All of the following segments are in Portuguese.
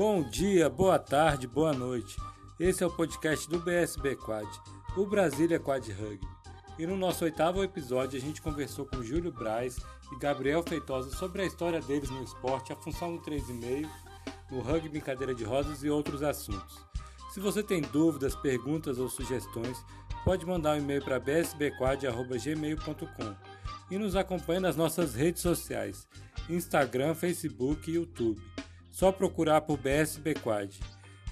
Bom dia, boa tarde, boa noite. Esse é o podcast do BSB Quad, o Brasília Quad Rugby. E no nosso oitavo episódio a gente conversou com Júlio Braz e Gabriel Feitosa sobre a história deles no esporte, a função do 3,5, no rugby em cadeira de rodas e outros assuntos. Se você tem dúvidas, perguntas ou sugestões, pode mandar um e-mail para bsbquad.gmail.com e nos acompanhe nas nossas redes sociais, Instagram, Facebook e YouTube. Só procurar por BSB Quad.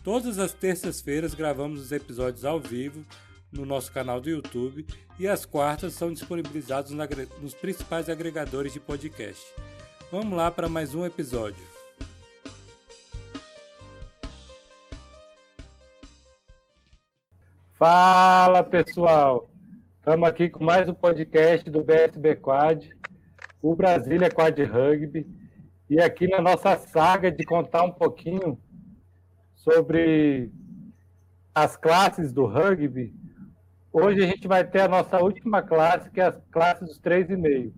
Todas as terças-feiras gravamos os episódios ao vivo no nosso canal do YouTube e as quartas são disponibilizados nos principais agregadores de podcast. Vamos lá para mais um episódio. Fala pessoal, estamos aqui com mais um podcast do BSB Quad, o Brasília Quad Rugby. E aqui na nossa saga de contar um pouquinho sobre as classes do rugby, hoje a gente vai ter a nossa última classe, que é a classe dos 3,5.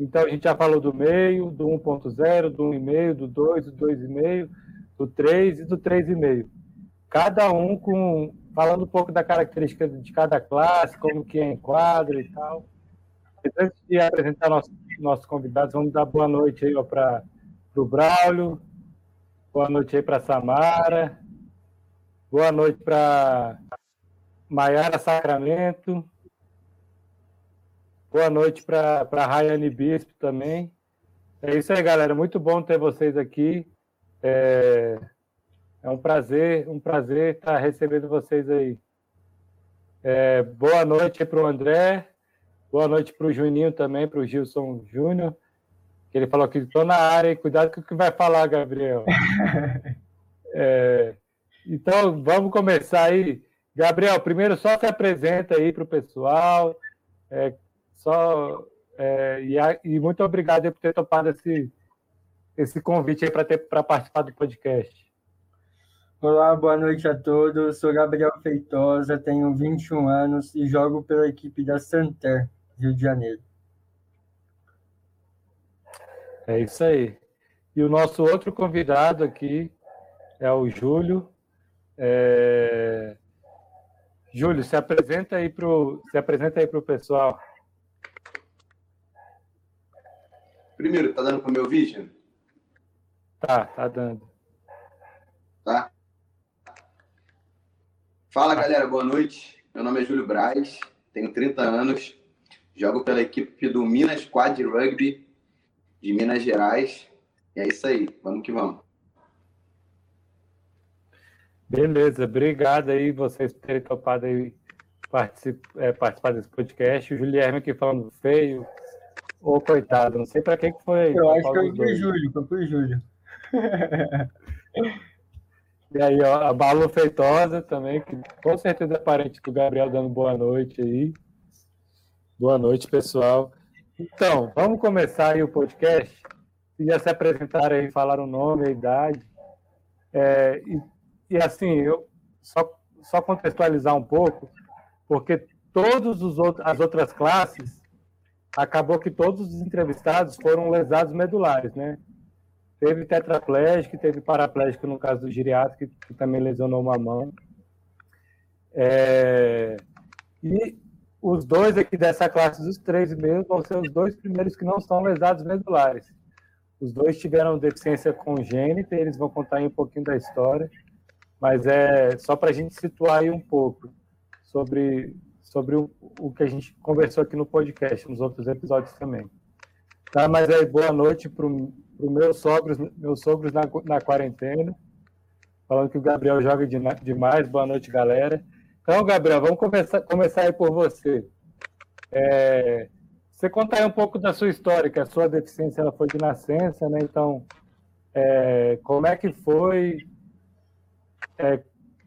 Então a gente já falou do meio, do 1.0, do 1,5, do 2, do 2,5, do 3 e do 3,5. Cada um com falando um pouco da característica de cada classe, como que enquadra e tal. Antes de apresentar nossos, convidados, vamos dar boa noite aí para o Braulio, boa noite aí para Samara, boa noite para Maiara Sacramento, boa noite para Rayane Bispo também. É isso aí, galera. Muito bom ter vocês aqui. É, é um prazer, um prazer estar recebendo vocês aí. É, boa noite para o André, Boa noite para o Juninho também, para o Gilson Júnior, que ele falou que estou na área, e cuidado com o que vai falar, Gabriel. é, então, vamos começar aí. Gabriel, primeiro só se apresenta aí para o pessoal. É, só, é, e, e, muito obrigado por ter topado esse, esse convite aí para participar do podcast. Olá, boa noite a todos. Sou Gabriel Feitosa, tenho 21 anos e jogo pela equipe da Santer. Rio de Janeiro. É isso aí. E o nosso outro convidado aqui é o Júlio. É... Júlio, se apresenta aí para se apresenta aí para o pessoal. Primeiro, tá dando para o meu vídeo? Tá, tá dando. Tá. Fala, galera, boa noite. Meu nome é Júlio Braz, tenho 30 anos, Jogo pela equipe do Minas Quad Rugby de Minas Gerais. E é isso aí. Vamos que vamos. Beleza, obrigado aí vocês por terem topado aí participar, é, participar desse podcast. O Juliano aqui falando feio. Ô, oh, coitado, não sei para que que foi. Eu acho que eu fui Júlio, eu fui Júlio. e aí, ó, a Balu Feitosa também, que com certeza é parente do Gabriel dando boa noite aí. Boa noite, pessoal. Então, vamos começar aí o podcast. Se já se apresentaram aí, falaram o nome, a idade. É, e, e, assim, eu só, só contextualizar um pouco, porque todas as outras classes, acabou que todos os entrevistados foram lesados medulares, né? Teve tetraplégico, teve paraplégico no caso do geriátrico, que, que também lesionou uma mão. É, e os dois aqui dessa classe dos três meses vão ser os dois primeiros que não são lesados medulares. Os dois tiveram deficiência congênita, eles vão contar aí um pouquinho da história, mas é só para a gente situar aí um pouco sobre, sobre o, o que a gente conversou aqui no podcast, nos outros episódios também. Tá, mas aí, boa noite para os meus sogros, meus sogros na, na quarentena, falando que o Gabriel joga de, demais. Boa noite, galera. Então, Gabriel, vamos começar, começar aí por você. É, você conta aí um pouco da sua história, que a sua deficiência ela foi de nascença, né? Então, é, como é que foi? É,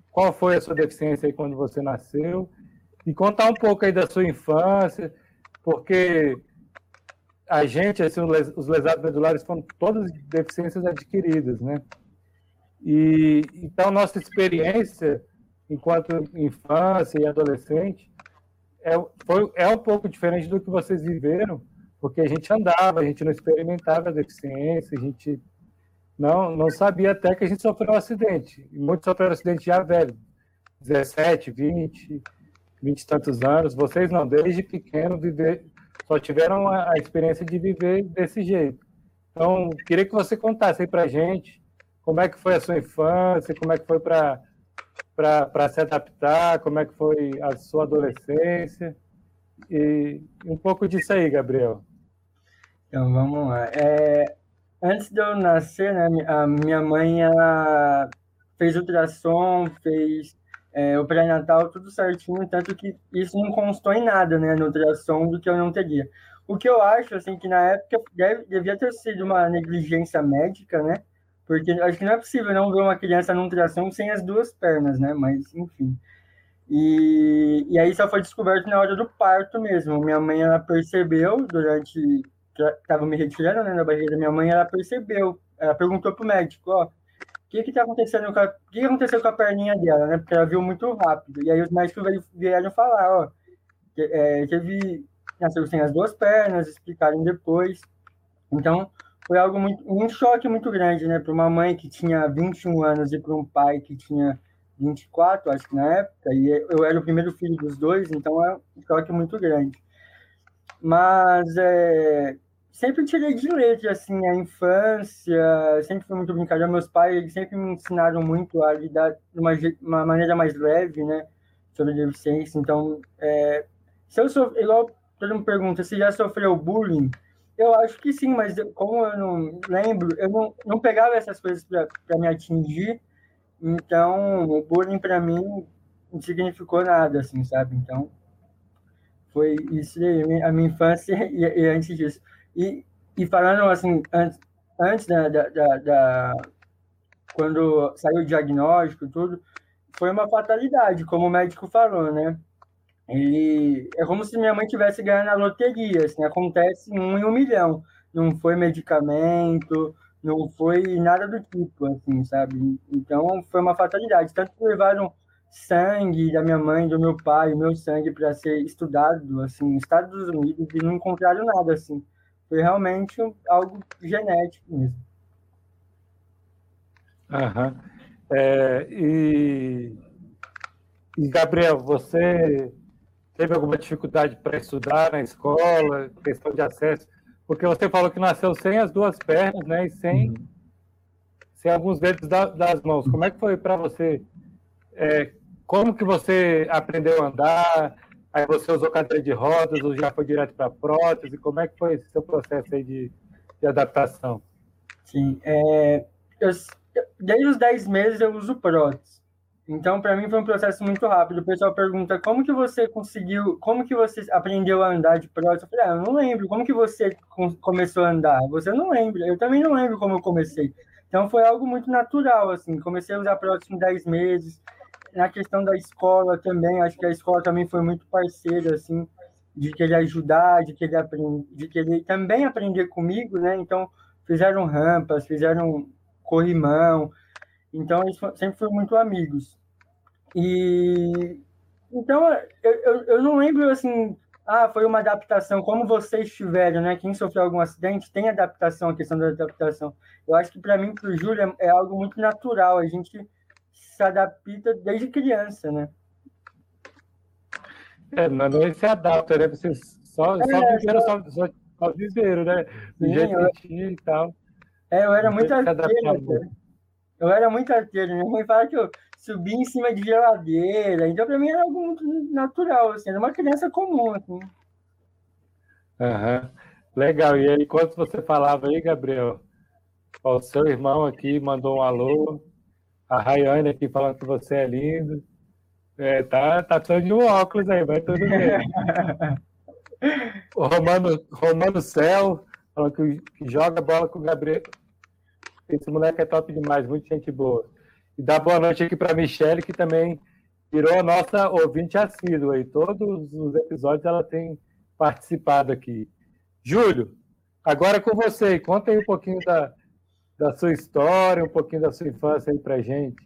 qual foi a sua deficiência aí quando você nasceu? E contar um pouco aí da sua infância, porque a gente, assim, os lesados medulares foram todas deficiências adquiridas, né? E então nossa experiência enquanto infância e adolescente, é, foi, é um pouco diferente do que vocês viveram, porque a gente andava, a gente não experimentava a deficiência, a gente não, não sabia até que a gente sofreu um acidente. E muitos sofreram um acidente já velho, 17, 20, 20 e tantos anos. Vocês não, desde pequeno, viver, só tiveram a, a experiência de viver desse jeito. Então, queria que você contasse aí para gente como é que foi a sua infância, como é que foi para para se adaptar, como é que foi a sua adolescência e um pouco disso aí, Gabriel. Então, vamos lá. É, antes de eu nascer, né, a minha mãe ela fez ultrassom, fez é, o pré-natal, tudo certinho, tanto que isso não constou em nada, né, no ultrassom do que eu não teria. O que eu acho, assim, que na época deve, devia ter sido uma negligência médica, né, porque acho que não é possível não ver uma criança num ultrassom sem as duas pernas, né, mas, enfim. E, e aí só foi descoberto na hora do parto mesmo. Minha mãe, ela percebeu durante que estava me retirando né, da barriga da minha mãe, ela percebeu, ela perguntou pro médico, ó, que que tá acontecendo com a, o que aconteceu com a perninha dela, né? Porque ela viu muito rápido. E aí os médicos vieram falar, ó, que, é, teve nasceu sem as duas pernas, explicaram depois. Então, foi algo muito um choque muito grande, né, para uma mãe que tinha 21 anos e para um pai que tinha 24, acho que na época, e eu era o primeiro filho dos dois, então é um choque muito grande. Mas é, sempre tirei de letra, assim, a infância, sempre fui muito brincalhão. Meus pais eles sempre me ensinaram muito a lidar de uma, uma maneira mais leve, né, sobre deficiência. Então, é, se eu sou, igual todo mundo pergunta, se já sofreu bullying, eu acho que sim, mas como eu não lembro, eu não, não pegava essas coisas para me atingir, então o bullying para mim não significou nada, assim, sabe? Então, foi isso aí, a minha infância e, e antes disso. E, e falando assim, antes, antes da, da, da, da, quando saiu o diagnóstico tudo, foi uma fatalidade, como o médico falou, né? Ele é como se minha mãe tivesse ganhando na loteria, assim, acontece um em um milhão. Não foi medicamento, não foi nada do tipo, assim, sabe? Então foi uma fatalidade. Tanto que levaram sangue da minha mãe, do meu pai, o meu sangue para ser estudado, assim, nos Estados Unidos e não encontraram nada, assim. Foi realmente algo genético mesmo. Aham. É, e, e, Gabriel, você teve alguma dificuldade para estudar na escola, questão de acesso? Porque você falou que nasceu sem as duas pernas, né? E sem, uhum. sem alguns dedos da, das mãos. Como é que foi para você é, como que você aprendeu a andar? Aí você usou cadeira de rodas ou já foi direto para prótese? Como é que foi esse seu processo aí de, de adaptação? Sim, é, eu, desde os 10 meses eu uso prótese. Então, para mim foi um processo muito rápido. O pessoal pergunta como que você conseguiu, como que você aprendeu a andar de prótese? Eu falei, ah, eu não lembro. Como que você começou a andar? Você não lembra. Eu também não lembro como eu comecei. Então, foi algo muito natural, assim. Comecei a usar prótese em 10 meses na questão da escola também, acho que a escola também foi muito parceira, assim, de querer ajudar, de querer aprender, de querer também aprender comigo, né? Então, fizeram rampas, fizeram corrimão, então sempre foram muito amigos. E então eu, eu, eu não lembro assim, ah, foi uma adaptação, como vocês tiveram, né? Quem sofreu algum acidente tem adaptação, a questão da adaptação. Eu acho que para mim, para o Júlio, é, é algo muito natural. A gente se adapta desde criança, né? É, não, não se adapta, né? Vocês só, é, só viveram, só, só, só viveram, né? Do Sim, jeito eu... que tinha e tal. É, eu era muito arteiro. Eu era muito arteiro. Minha mãe fala que eu subi em cima de geladeira. Então, para mim, era algo muito natural, assim. Era uma criança comum, assim. Uhum. Legal. E aí, enquanto você falava aí, Gabriel, o seu irmão aqui mandou um alô. A Rayane aqui falando que você é lindo. É, tá, tá precisando de um óculos aí, vai tudo bem. o Romano, Romano Céu falando que, que, joga bola com o Gabriel. Esse moleque é top demais, muita gente boa. E dá boa noite aqui para a Michelle, que também virou a nossa ouvinte assídua aí. Todos os episódios ela tem participado aqui. Júlio, agora com você. Conta aí um pouquinho da, da sua história, um pouquinho da sua infância aí para gente.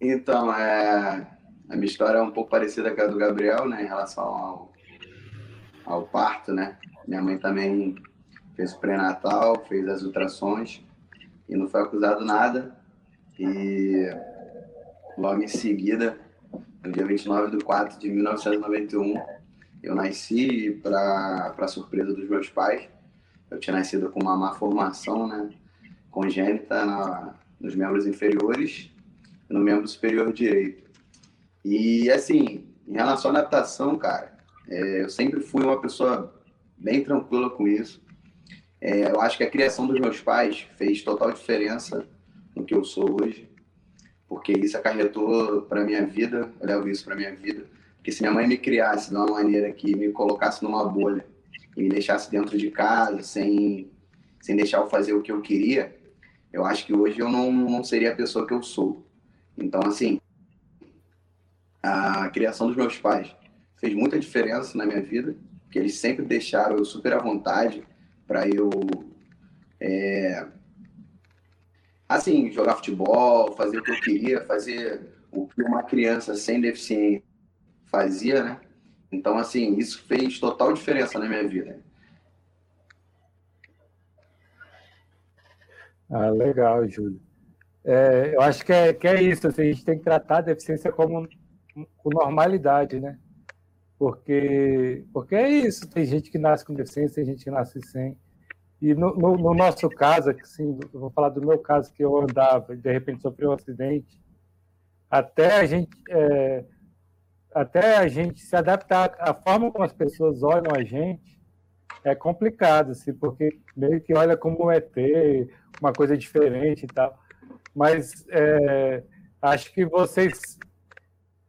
Então, é, a minha história é um pouco parecida com a do Gabriel, né, em relação ao, ao parto, né? Minha mãe também fez o pré-natal, fez as ultrações e não foi acusado nada. E logo em seguida, no dia 29 de 4 de 1991, eu nasci para surpresa dos meus pais. Eu tinha nascido com uma má formação, né? Congênita na, nos membros inferiores e no membro superior direito. E, assim, em relação à adaptação, cara, é, eu sempre fui uma pessoa bem tranquila com isso. É, eu acho que a criação dos meus pais fez total diferença no que eu sou hoje, porque isso acarretou para minha vida, eu levo isso para minha vida. Porque se minha mãe me criasse de uma maneira que me colocasse numa bolha e me deixasse dentro de casa, sem, sem deixar eu fazer o que eu queria, eu acho que hoje eu não, não seria a pessoa que eu sou. Então, assim, a criação dos meus pais fez muita diferença na minha vida, que eles sempre deixaram eu super à vontade para eu é, assim jogar futebol, fazer o que eu queria, fazer o que uma criança sem deficiência fazia, né? Então assim isso fez total diferença na minha vida. Ah, legal, Júlio. É, eu acho que é, que é isso, assim, a gente tem que tratar a deficiência como com normalidade, né? Porque, porque é isso, tem gente que nasce com deficiência, tem gente que nasce sem. E no, no, no nosso caso, assim, eu vou falar do meu caso, que eu andava e de repente sofri um acidente, até a gente, é, até a gente se adaptar à forma como as pessoas olham a gente, é complicado, assim, porque meio que olha como um ET, uma coisa diferente e tal. Mas é, acho que vocês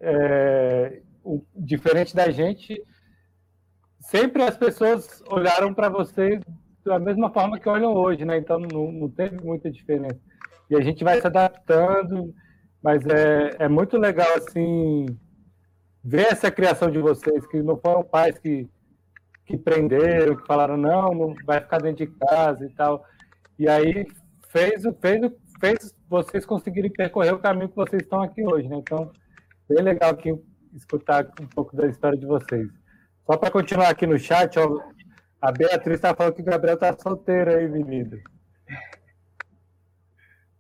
é, o, diferente da gente, sempre as pessoas olharam para você da mesma forma que olham hoje, né? Então não, não teve muita diferença. E a gente vai se adaptando, mas é, é muito legal assim ver essa criação de vocês, que não foram pais que, que prenderam, que falaram não, não vai ficar dentro de casa e tal. E aí fez, fez, fez vocês conseguirem percorrer o caminho que vocês estão aqui hoje, né? Então, bem legal aqui escutar um pouco da história de vocês. Só para continuar aqui no chat, ó, a Beatriz está falando que o Gabriel está solteiro aí, menino.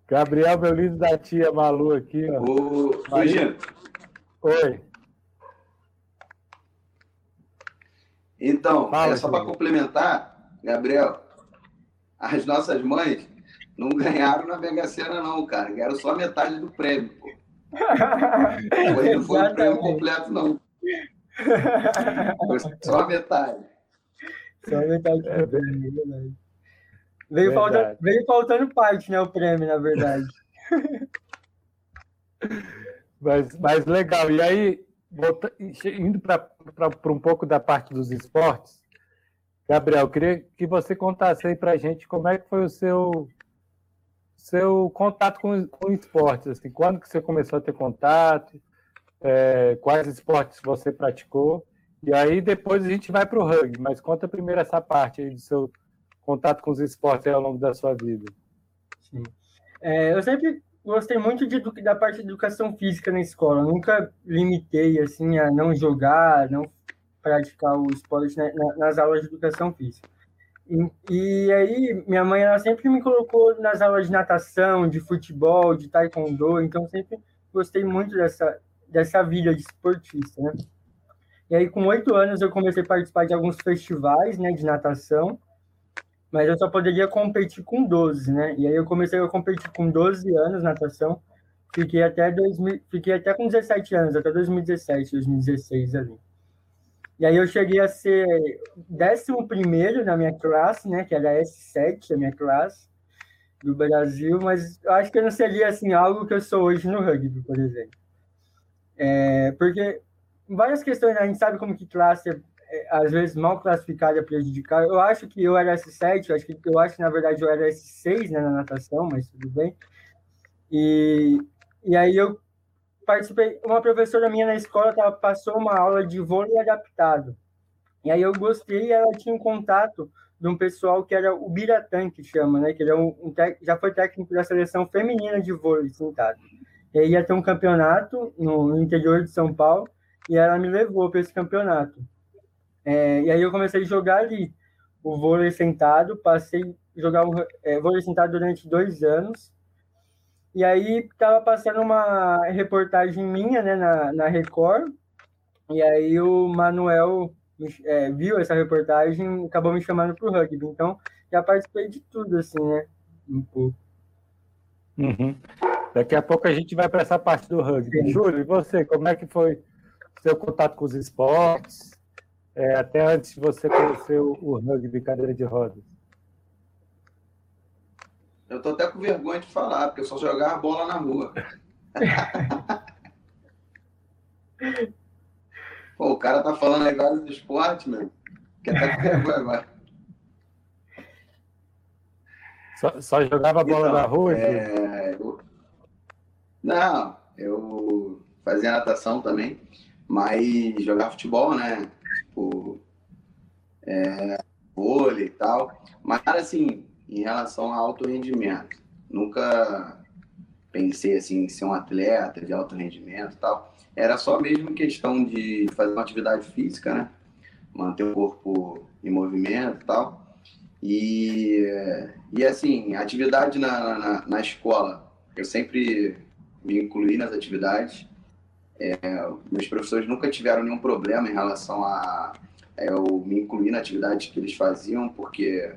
Gabriel, meu lindo da tia Malu aqui, ó. Ô, Maria. Oi. Então, Fala, é só para complementar, Gabriel, as nossas mães não ganharam na Mega Sena, não, cara. Ganharam só metade do prêmio, não foi o prêmio completo, não. Foi só a metade. Só a metade do é prêmio, é verdade. Veio, falta, veio faltando parte, né? O prêmio, na verdade. mas, mas legal. E aí, indo para um pouco da parte dos esportes, Gabriel, queria que você contasse aí para a gente como é que foi o seu seu contato com, com esportes, assim, quando que você começou a ter contato, é, quais esportes você praticou, e aí depois a gente vai para o rugby, mas conta primeiro essa parte aí do seu contato com os esportes ao longo da sua vida. Sim. É, eu sempre gostei muito de, da parte de educação física na escola, nunca limitei assim a não jogar, não praticar o esporte na, na, nas aulas de educação física. E, aí, minha mãe ela sempre me colocou nas aulas de natação, de futebol, de taekwondo, então sempre gostei muito dessa, dessa vida de esportista, né? E aí, com oito anos, eu comecei a participar de alguns festivais, né, de natação, mas eu só poderia competir com 12, né? E aí eu comecei a competir com 12 anos natação, fiquei até, 2000, fiquei até com 17 anos, até 2017, 2016 ali. E aí eu cheguei a ser décimo primeiro na minha classe, né? Que era S7, a minha classe do Brasil, mas eu acho que eu não seria assim algo que eu sou hoje no rugby, por exemplo. É, porque várias questões, a gente sabe como que classe é, é às vezes mal classificada é prejudicada. Eu acho que eu era S7, eu acho que eu acho na verdade eu era S6 né, na natação, mas tudo bem. E, e aí eu participei, uma professora minha na escola passou uma aula de vôlei adaptado. E aí eu gostei, ela tinha um contato de um pessoal que era o Biratã, que chama, né? Que ele é um, um já foi técnico da seleção feminina de vôlei sentado. E aí ia ter um campeonato no, no interior de São Paulo e ela me levou para esse campeonato. É, e aí eu comecei a jogar ali. o vôlei sentado, passei a jogar o, é, vôlei sentado durante dois anos. E aí estava passando uma reportagem minha né, na, na Record, e aí o Manuel é, viu essa reportagem e acabou me chamando para o rugby. Então, já participei de tudo, assim, né? Um pouco. Uhum. Daqui a pouco a gente vai para essa parte do rugby. Sim. Júlio, e você, como é que foi seu contato com os esportes? É, até antes de você conhecer o, o rugby cadeira de rodas. Eu tô até com vergonha de falar, porque eu só jogava bola na rua. Pô, o cara tá falando agora do esporte, meu. Quer até com vergonha agora. Só, só jogava bola então, na rua? É... Eu... Não, eu fazia natação também, mas jogava futebol, né? Tipo, é, vôlei e tal. Mas, assim, em relação a alto rendimento, nunca pensei, assim, em ser um atleta de alto rendimento tal. Era só mesmo questão de fazer uma atividade física, né? Manter o corpo em movimento tal. E, e assim, atividade na, na, na escola, eu sempre me incluí nas atividades. É, meus professores nunca tiveram nenhum problema em relação a é, eu me incluir na atividade que eles faziam, porque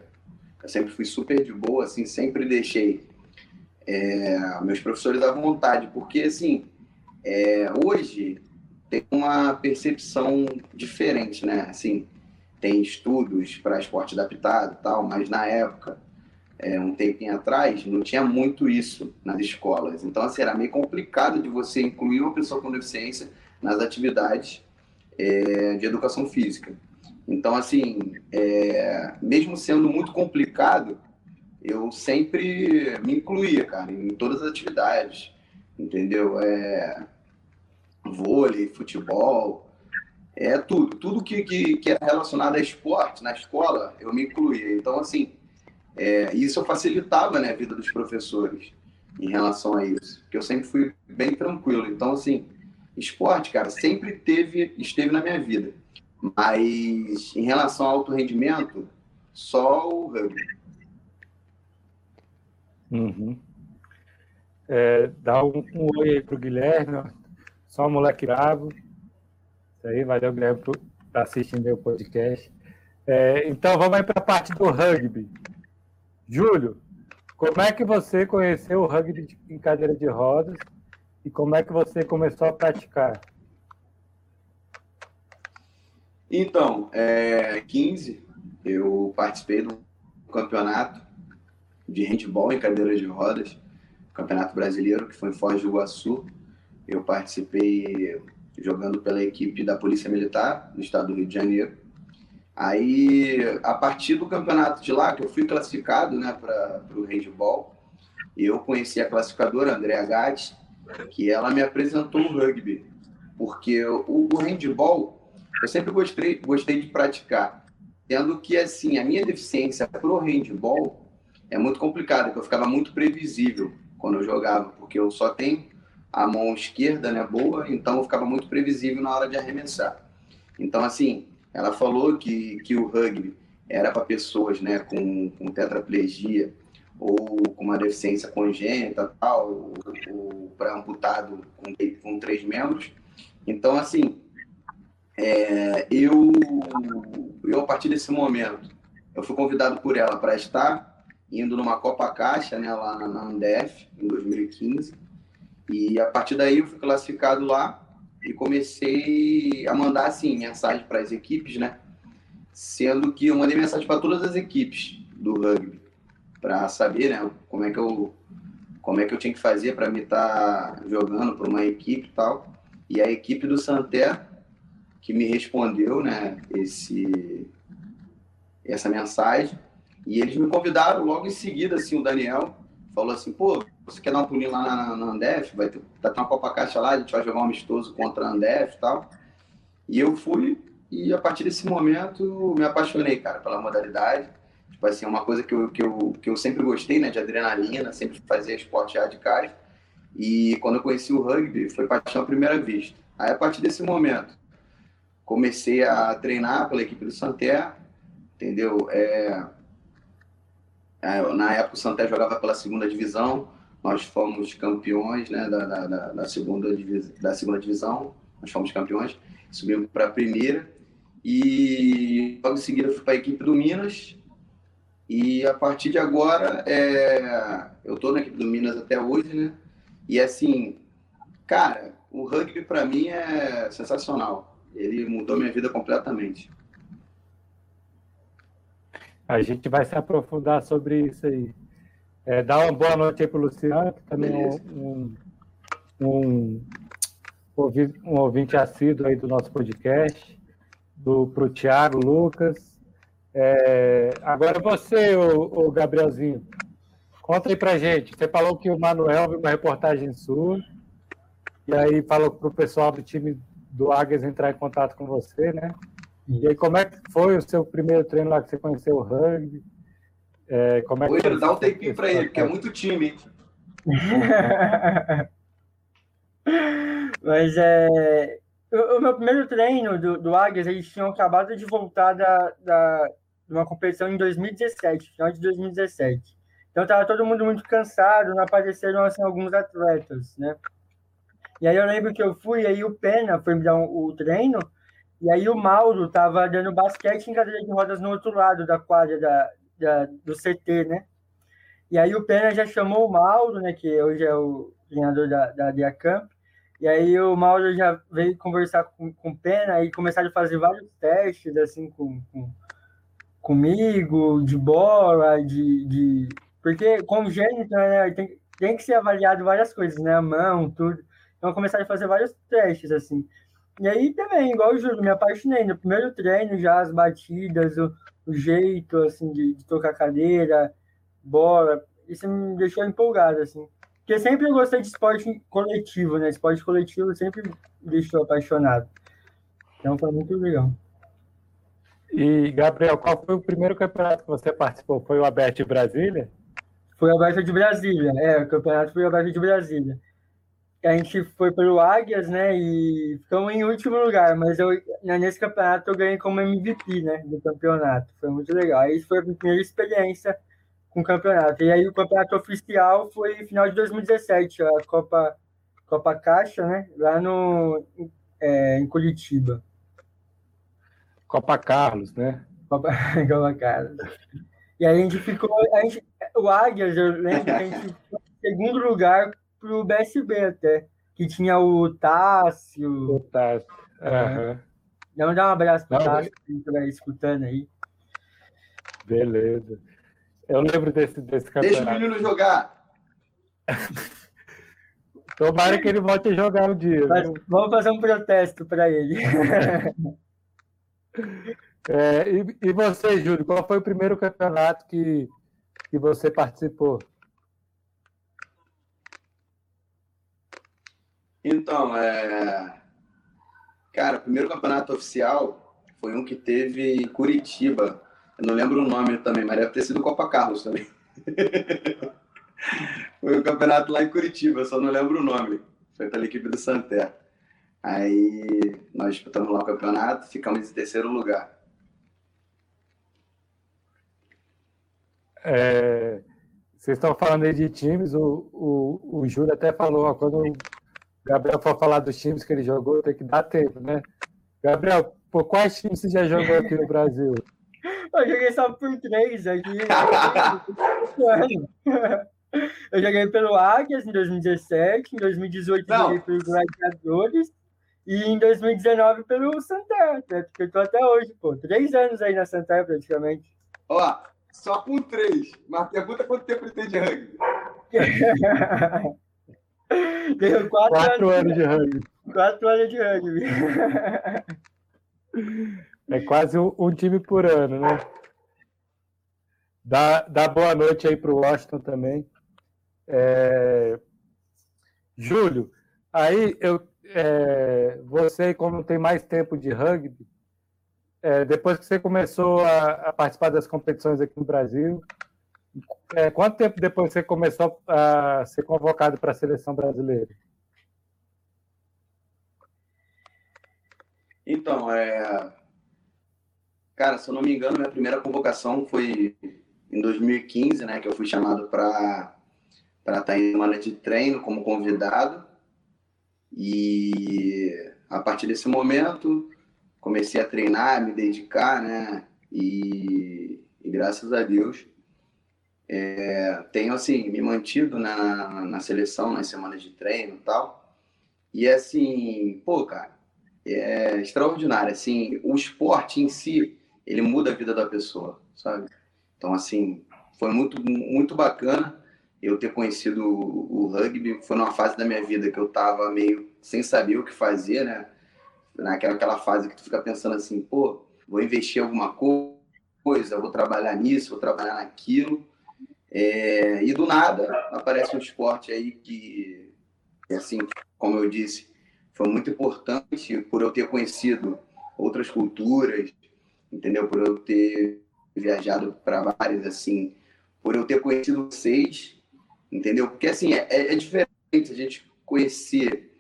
eu sempre fui super de boa, assim, sempre deixei é, meus professores à vontade, porque assim, é, hoje tem uma percepção diferente, né? Assim, tem estudos para esporte adaptado e tal, mas na época, é, um tempinho atrás, não tinha muito isso nas escolas. Então, assim, era meio complicado de você incluir uma pessoa com deficiência nas atividades é, de educação física. Então, assim, é, mesmo sendo muito complicado, eu sempre me incluía, cara, em todas as atividades, entendeu? É, vôlei, futebol, é tudo. Tudo que, que, que era relacionado a esporte na escola, eu me incluía. Então, assim, é, isso facilitava né, a vida dos professores em relação a isso, porque eu sempre fui bem tranquilo. Então, assim, esporte, cara, sempre teve, esteve na minha vida. Mas em relação ao alto rendimento, só o rugby. Uhum. É, dá um, um oi aí pro Guilherme, só um moleque bravo. Isso aí, valeu, Guilherme, por estar assistindo o podcast. É, então, vamos aí para a parte do rugby. Júlio, como é que você conheceu o rugby em cadeira de rodas e como é que você começou a praticar? Então, é, 15, eu participei do campeonato de handball em cadeira de rodas, campeonato brasileiro, que foi em Foz do Iguaçu. Eu participei jogando pela equipe da Polícia Militar do estado do Rio de Janeiro. Aí, a partir do campeonato de lá, que eu fui classificado né, para o handball, eu conheci a classificadora, Andréa Gatti, que ela me apresentou o rugby. Porque o, o handball, eu sempre gostei, gostei de praticar. Tendo que, assim, a minha deficiência para o handball é muito complicada, porque eu ficava muito previsível quando eu jogava, porque eu só tenho a mão esquerda, né, boa, então eu ficava muito previsível na hora de arremessar. Então, assim, ela falou que, que o rugby era para pessoas, né, com, com tetraplegia ou com uma deficiência congênita, tal, ou, ou para amputado com, com três membros. Então, assim, é, eu, eu, a partir desse momento, eu fui convidado por ela para estar indo numa Copa Caixa, né, lá na, Andef, em 2015, e a partir daí eu fui classificado lá e comecei a mandar assim mensagem para as equipes, né? Sendo que eu mandei mensagem para todas as equipes do rugby para saber, né, como é que eu como é que eu tinha que fazer para me estar tá jogando para uma equipe e tal. E a equipe do Santé que me respondeu, né, esse essa mensagem e eles me convidaram logo em seguida assim o Daniel falou assim, pô, você quer dar um pulinho lá na, na Andef? Vai ter, tá uma Copa Caixa lá, a gente vai jogar um amistoso contra a Andef e tal. E eu fui, e a partir desse momento me apaixonei, cara, pela modalidade. Tipo assim, uma coisa que eu, que eu, que eu sempre gostei, né, de adrenalina, sempre fazia esporte radical E quando eu conheci o rugby, foi paixão à primeira vista. Aí, a partir desse momento, comecei a treinar pela equipe do Santé, entendeu? É, é, na época o Santé jogava pela segunda divisão, nós fomos campeões né, da, da, da, segunda, da segunda divisão, nós fomos campeões, subimos para a primeira, e logo em seguida fui para a equipe do Minas, e a partir de agora, é, eu estou na equipe do Minas até hoje, né? E assim, cara, o rugby para mim é sensacional. Ele mudou minha vida completamente. A gente vai se aprofundar sobre isso aí. É, dá uma boa noite aí para o Luciano, que também é um, um, um, ouvinte assíduo aí do nosso podcast, para o Tiago Lucas. É, agora você, o, o, Gabrielzinho, conta aí para gente. Você falou que o Manuel viu uma reportagem sua, e aí falou para o pessoal do time do Águias entrar em contato com você, né? E aí, como é que foi o seu primeiro treino lá que você conheceu o rugby? É, como é que Oi, dá um tempinho para ele, porque é muito time. Mas é. O, o, meu primeiro treino do, do Águias, eles tinham acabado de voltar da, da, de uma competição em 2017, final de 2017. Então tava todo mundo muito cansado, não apareceram assim, alguns atletas, né? E aí eu lembro que eu fui, aí o Pena foi me dar um, o treino, e aí o Mauro tava dando basquete em cadeira de rodas no outro lado da quadra da, da, do CT, né? E aí o Pena já chamou o Mauro, né, que hoje é o treinador da, da Diacamp, e aí o Mauro já veio conversar com, com o Pena e começaram a fazer vários testes, assim, com, com comigo, de bola, de... de... Porque congênito, né, tem, tem que ser avaliado várias coisas, né, a mão, tudo. Então começaram a fazer vários testes, assim. E aí também, igual o Júlio, me apaixonei no primeiro treino já, as batidas, o, o jeito, assim, de, de tocar cadeira, bola, isso me deixou empolgado, assim. Porque sempre eu gostei de esporte coletivo, né? Esporte coletivo sempre me deixou apaixonado. Então foi muito legal. E, Gabriel, qual foi o primeiro campeonato que você participou? Foi o Aberto de Brasília? Foi o Aberto de Brasília, é, o campeonato foi o Aberto de Brasília a gente foi pelo Águias, né? E ficamos em último lugar, mas eu, né, nesse campeonato eu ganhei como MVP, né? Do campeonato. Foi muito legal. Aí foi a minha primeira experiência com o campeonato. E aí o campeonato oficial foi final de 2017, a Copa, Copa Caixa, né? Lá no, é, em Curitiba. Copa Carlos, né? Copa, Copa Carlos. E aí a gente ficou. A gente, o Águias, eu lembro que a gente ficou em segundo lugar pro BSB até, que tinha o Tássio. O Tássio. Uhum. Vamos dar um abraço pro Não, Tássio, que estiver escutando aí. Beleza. Eu lembro desse, desse campeonato. Deixa o menino jogar. Tomara que ele volte a jogar um dia. Mas, vamos fazer um protesto para ele. é, e, e, você, Júlio, qual foi o primeiro campeonato que, que você participou? Então, é... cara, o primeiro campeonato oficial foi um que teve em Curitiba. Eu não lembro o nome também, mas deve ter sido Copa Carlos também. foi um campeonato lá em Curitiba, só não lembro o nome. Foi pela equipe do Santé. Aí nós disputamos lá o campeonato, ficamos em terceiro lugar. É, vocês estão falando aí de times, o, o, o Júlio até falou, quando Gabriel for falar dos times que ele jogou, tem que dar tempo, né? Gabriel, por quais times você já jogou aqui no Brasil? Eu joguei só por três aqui. Eu joguei pelo Águias em 2017, em 2018 Não. joguei pelos Gladiadores e em 2019 pelo Santé, né? porque eu tô até hoje, pô. Três anos aí na Santé praticamente. Ó, só com três. Mas pergunta quanto tempo ele tem de rugby. Quatro, quatro anos, anos de rugby. Quatro anos de rugby. É quase um, um, time por ano, né? Dá, dá boa noite aí para o Washington também. É... Júlio, aí eu, é... você, como tem mais tempo de rugby, é, depois que você começou a, a, participar das competições aqui no Brasil, é, quanto tempo depois você começou a ser convocado para a seleção brasileira? Então, é... Cara, se eu não me engano, minha primeira convocação foi em 2015, né? Que eu fui chamado para estar tá em semana de treino como convidado. E a partir desse momento, comecei a treinar, me dedicar, né? E, e graças a Deus, é, tenho, assim, me mantido na, na seleção, nas semanas de treino e tal. E, assim, pô, cara, é extraordinário. Assim, o esporte em si, ele muda a vida da pessoa, sabe? Então, assim, foi muito, muito bacana eu ter conhecido o, o rugby. Foi numa fase da minha vida que eu tava meio sem saber o que fazer, né? Naquela aquela fase que tu fica pensando assim, pô, vou investir em alguma coisa, vou trabalhar nisso, vou trabalhar naquilo. É, e do nada aparece um esporte aí que, assim, como eu disse, foi muito importante por eu ter conhecido outras culturas, entendeu? Por eu ter viajado para várias, assim, por eu ter conhecido vocês, entendeu? Porque, assim, é, é diferente a gente conhecer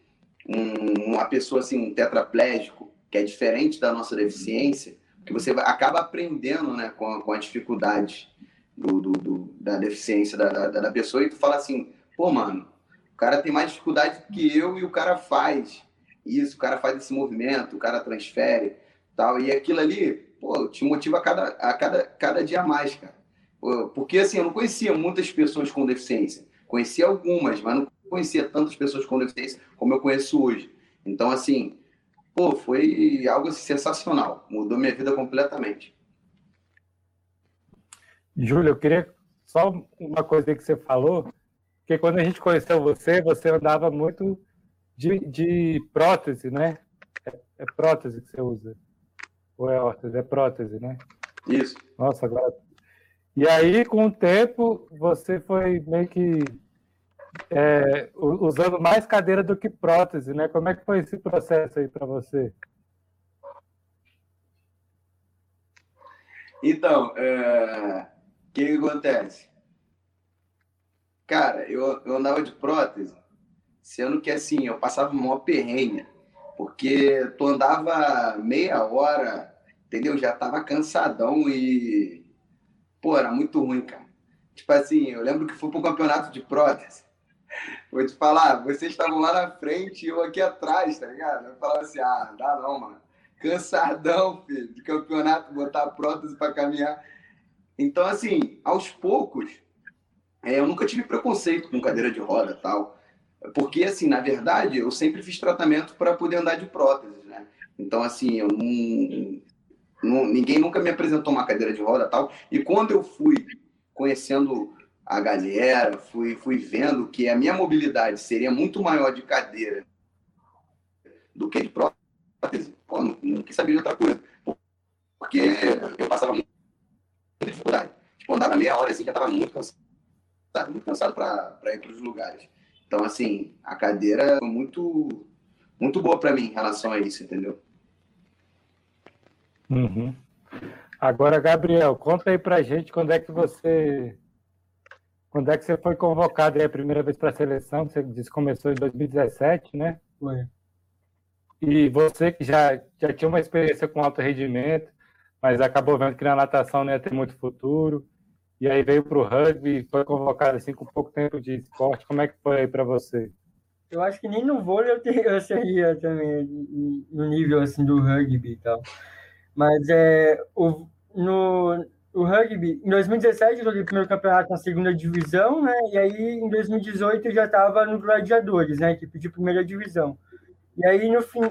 um, uma pessoa, assim, um tetraplégico, que é diferente da nossa deficiência, que você acaba aprendendo, né, com, com a dificuldade do, do, do, da deficiência da, da, da pessoa, e tu fala assim, pô, mano, o cara tem mais dificuldade que eu e o cara faz isso, o cara faz esse movimento, o cara transfere, tal. E aquilo ali, pô, te motiva a cada, a cada, cada dia mais, cara. Porque, assim, eu não conhecia muitas pessoas com deficiência. Conhecia algumas, mas não conhecia tantas pessoas com deficiência como eu conheço hoje. Então, assim, pô, foi algo sensacional. Mudou minha vida completamente. Júlio, eu queria só uma coisa que você falou, porque quando a gente conheceu você, você andava muito de, de prótese, né? É, é, prótese que você usa. Ou é órtese? É prótese, né? Isso. Nossa, agora. E aí, com o tempo, você foi meio que é, usando mais cadeira do que prótese, né? Como é que foi esse processo aí para você? Então, é, que, que acontece? Cara, eu, eu andava de prótese Sendo que, assim, eu passava uma perrenha, porque tu andava meia hora, entendeu? Já tava cansadão e. Pô, era muito ruim, cara. Tipo assim, eu lembro que fui pro campeonato de prótese. Vou te falar, vocês estavam lá na frente e eu aqui atrás, tá ligado? Eu falava assim, ah, dá não, mano. Cansadão, filho, de campeonato, botar prótese para caminhar. Então, assim, aos poucos, é, eu nunca tive preconceito com cadeira de roda tal. Porque, assim, na verdade, eu sempre fiz tratamento para poder andar de prótese, né? Então, assim, eu não, não, ninguém nunca me apresentou uma cadeira de roda tal. E quando eu fui conhecendo a galera, fui, fui vendo que a minha mobilidade seria muito maior de cadeira do que de prótese, pô, não, não quis saber de outra coisa. Porque eu passava muita dificuldade. Tipo, andava meia hora assim, já estava muito cansado, muito cansado para ir para os lugares. Então, assim, a cadeira foi muito, muito boa para mim em relação a isso, entendeu? Uhum. Agora, Gabriel, conta aí pra gente quando é que você quando é que você foi convocado aí a primeira vez para a seleção? Você disse que começou em 2017, né? Foi. E você que já, já tinha uma experiência com alto rendimento, mas acabou vendo que na natação não ia ter muito futuro e aí veio para o rugby, foi convocado assim com pouco tempo de esporte. Como é que foi aí para você? Eu acho que nem no vôlei eu, ter, eu seria também no nível assim do rugby e tal. Mas é, o, no o rugby, em 2017 eu joguei o primeiro campeonato na segunda divisão, né? E aí em 2018 eu já estava no Gladiadores, né? Equipe de primeira divisão. E aí no fim,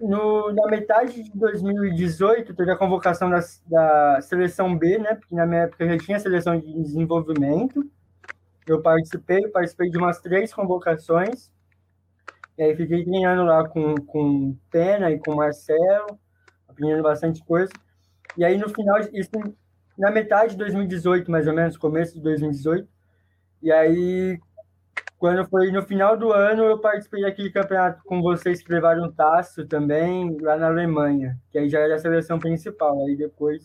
no, na metade de 2018, teve a convocação da, da seleção B, né? Porque na minha época já tinha seleção de desenvolvimento. Eu participei, participei de umas três convocações. E aí fiquei treinando lá com, com Pena e com Marcelo, aprendendo bastante coisa. E aí no final, isso na metade de 2018, mais ou menos, começo de 2018. E aí quando foi no final do ano, eu participei daquele campeonato com vocês que levaram um taço também, lá na Alemanha, que aí já era a seleção principal. Aí depois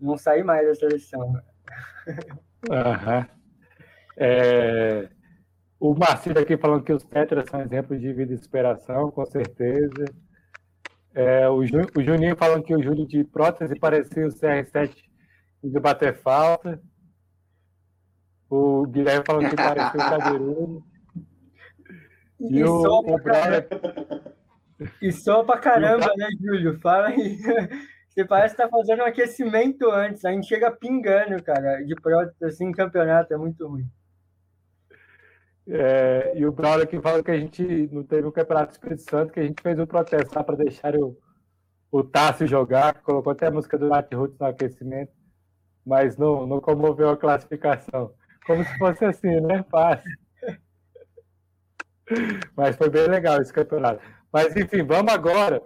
não saí mais da seleção. Uhum. É... O Marcelo aqui falando que os Tetras são exemplos de vida e inspiração, com certeza. É, o, Ju, o Juninho falando que o Júlio de prótese parecia o CR7 de bater falta. O Guilherme falando que parecia o Cadeirudo. E, e o, o Brian... E só pra caramba, né, Júlio? Fala aí. Você parece que tá fazendo um aquecimento antes. A gente chega pingando, cara, de prótese assim em campeonato. É muito ruim. É, e o Braulio aqui fala que a gente não teve um campeonato do Espírito Santo, que a gente fez um protesto lá para deixar o, o Tássio jogar, colocou até a música do Nat Roots no aquecimento, mas não, não comoveu a classificação. Como se fosse assim, né? Fácil. Mas foi bem legal esse campeonato. Mas, enfim, vamos agora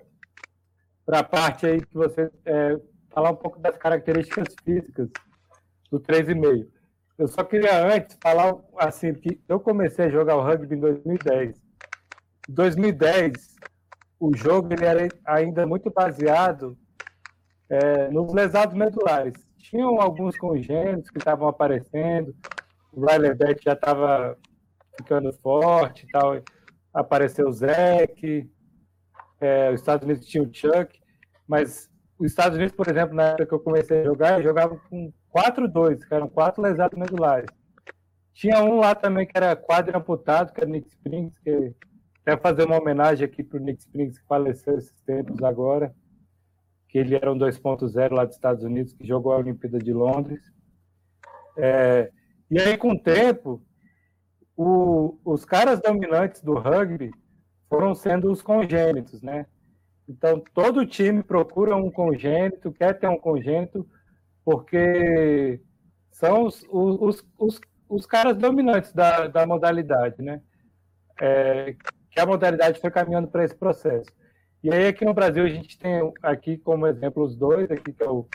para a parte aí que você é, falar um pouco das características físicas do 3,5. Eu só queria antes falar assim que eu comecei a jogar o rugby em 2010. Em 2010, o jogo ele era ainda muito baseado é, nos lesados medulares. Tinham alguns congênitos que estavam aparecendo, o Riley Beck já estava ficando forte e tal. Apareceu o Zeke, é, os Estados Unidos tinha o Chuck, mas os Estados Unidos, por exemplo, na época que eu comecei a jogar, eu jogava com 4-2, que eram quatro lesados medulares. Tinha um lá também que era quadriamputado, que era Nick Springs, que quero fazer uma homenagem aqui para o Nick Springs, que faleceu esses tempos agora, que ele era um 2.0 lá dos Estados Unidos, que jogou a Olimpíada de Londres. É, e aí, com o tempo, o, os caras dominantes do rugby foram sendo os congênitos, né? Então, todo time procura um congênito, quer ter um congênito, porque são os, os, os, os caras dominantes da, da modalidade, né? É, que a modalidade foi caminhando para esse processo. E aí aqui no Brasil a gente tem aqui como exemplo os dois, aqui que é o,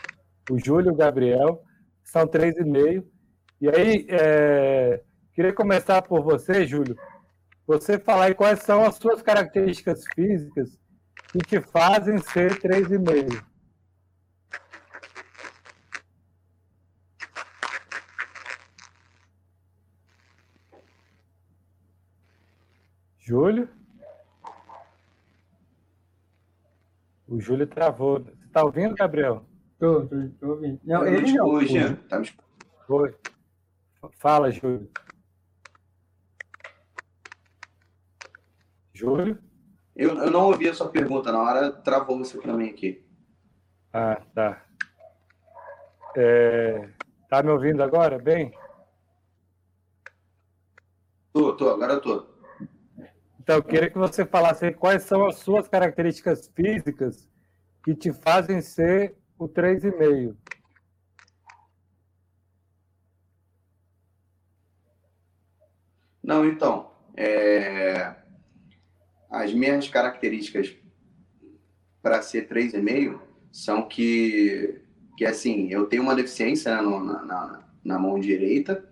o Júlio e o Gabriel, são três e meio. E aí, é, queria começar por você, Júlio. Você falar aí quais são as suas características físicas que te fazem ser três e meio. Júlio? O Júlio travou. Você está ouvindo, Gabriel? Estou, estou ouvindo. Não, ele não. Hoje, tá me... Foi. Fala, Júlio. Júlio? Eu, eu não ouvi a sua pergunta na hora, travou você mim aqui. Ah, tá. É... Tá me ouvindo agora? Bem? Tô, tô, agora eu tô. Então, eu queria que você falasse quais são as suas características físicas que te fazem ser o 3,5. Não, então, é... as minhas características para ser 3,5 são que, que, assim, eu tenho uma deficiência né, na, na, na mão direita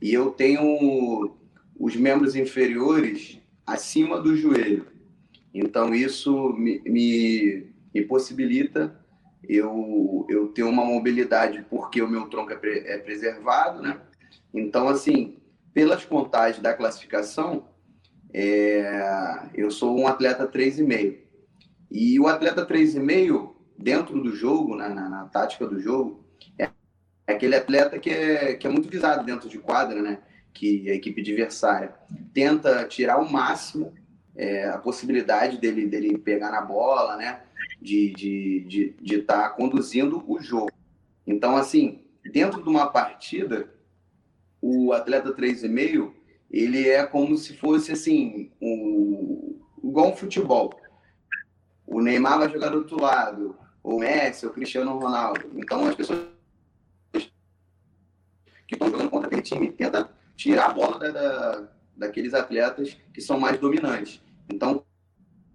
e eu tenho os membros inferiores acima do joelho. Então, isso me, me, me possibilita eu, eu ter uma mobilidade porque o meu tronco é, pre, é preservado, né? Então, assim, pelas contagens da classificação, é, eu sou um atleta 3,5. E o atleta 3,5, dentro do jogo, na, na, na, tática do jogo, é, aquele atleta que é, que é muito visado dentro de quadra, né? que a equipe adversária tenta tirar o máximo é, a possibilidade dele, dele pegar na bola, né? De estar de, de, de tá conduzindo o jogo. Então, assim, dentro de uma partida, o atleta 3,5, ele é como se fosse, assim, um, igual um futebol. O Neymar vai jogar do outro lado, o Messi, o Cristiano Ronaldo. Então, as pessoas que estão jogando contra aquele time tentam tirar a bola da, da, daqueles atletas que são mais dominantes. Então,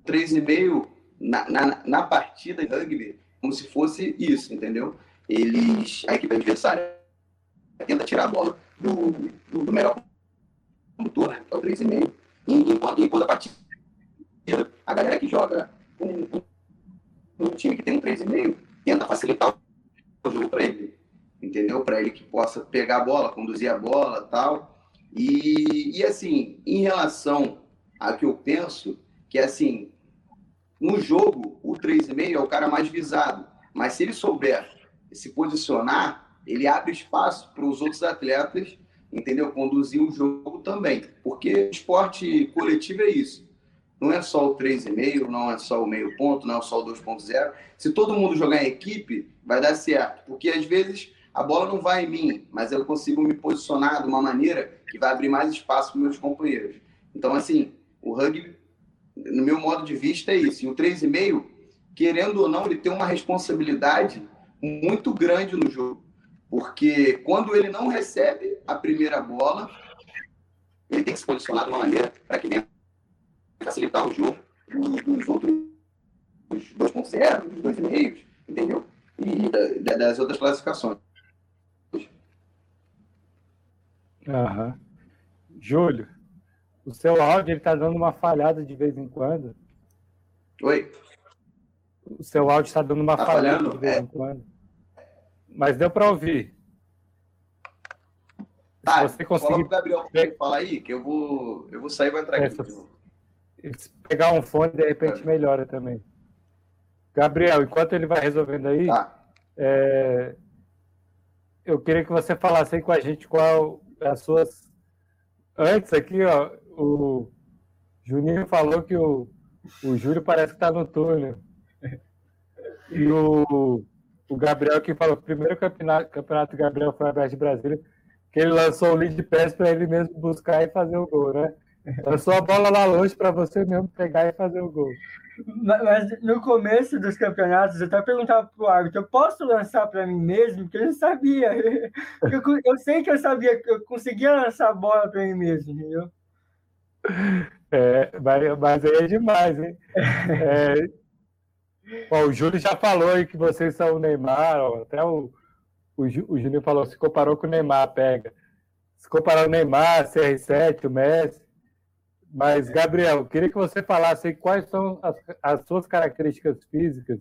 3,5 na, na, na partida de rugby, como se fosse isso, entendeu? Eles, a equipe adversária tenta tirar a bola do, do, do melhor condutor, né? Que é o 3,5. E enquanto, enquanto a partida, a galera que joga um, um time que tem um 3,5 tenta facilitar o jogo para ele, entendeu? Para ele que possa pegar a bola, conduzir a bola tal. E, e assim, em relação a que eu penso, que é assim, no jogo, o 3,5 é o cara mais visado. Mas se ele souber se posicionar, ele abre espaço para os outros atletas, entendeu? Conduzir o jogo também. Porque esporte coletivo é isso. Não é só o 3,5, não é só o meio ponto, não é só o 2,0. Se todo mundo jogar em equipe, vai dar certo. Porque às vezes a bola não vai em mim, mas eu consigo me posicionar de uma maneira que vai abrir mais espaço para meus companheiros. Então, assim, o rugby, no meu modo de vista, é isso. E o 3,5, querendo ou não, ele tem uma responsabilidade muito grande no jogo. Porque quando ele não recebe a primeira bola, ele tem que se posicionar de uma maneira para que venha facilitar o jogo dos outros 2.0, dos 2,5, entendeu? E das outras classificações. Aham. Júlio, o seu áudio ele tá dando uma falhada de vez em quando. Oi? O seu áudio está dando uma tá falhada falhando? de vez é. em quando. Mas deu para ouvir. Tá, Se você conseguir... fala pro Gabriel falar aí, que eu vou, eu vou sair e vou entrar aqui. Se pegar um fone, de repente é. melhora também. Gabriel, enquanto ele vai resolvendo aí, tá. é... eu queria que você falasse aí com a gente qual as suas. Antes aqui, ó, o Juninho falou que o, o Júlio parece que está no túnel. E o, o Gabriel que falou, o primeiro campeonato, campeonato Gabriel foi aberto de Brasília, que ele lançou o lead pass para ele mesmo buscar e fazer o gol, né? Lançou a bola lá longe para você mesmo pegar e fazer o gol. Mas no começo dos campeonatos, eu até perguntava pro árbitro, eu posso lançar para mim mesmo? Porque eu não sabia. Eu, eu, sei que eu sabia, eu conseguia lançar a bola para mim mesmo, entendeu? É, mas, mas aí é demais, hein? É, Bom, o Júlio já falou aí que vocês são o Neymar, ó, até o, o, o Júlio falou, se comparou com o Neymar, pega. Se comparar o Neymar, CR7, o Messi. Mas, Gabriel, queria que você falasse quais são as, as suas características físicas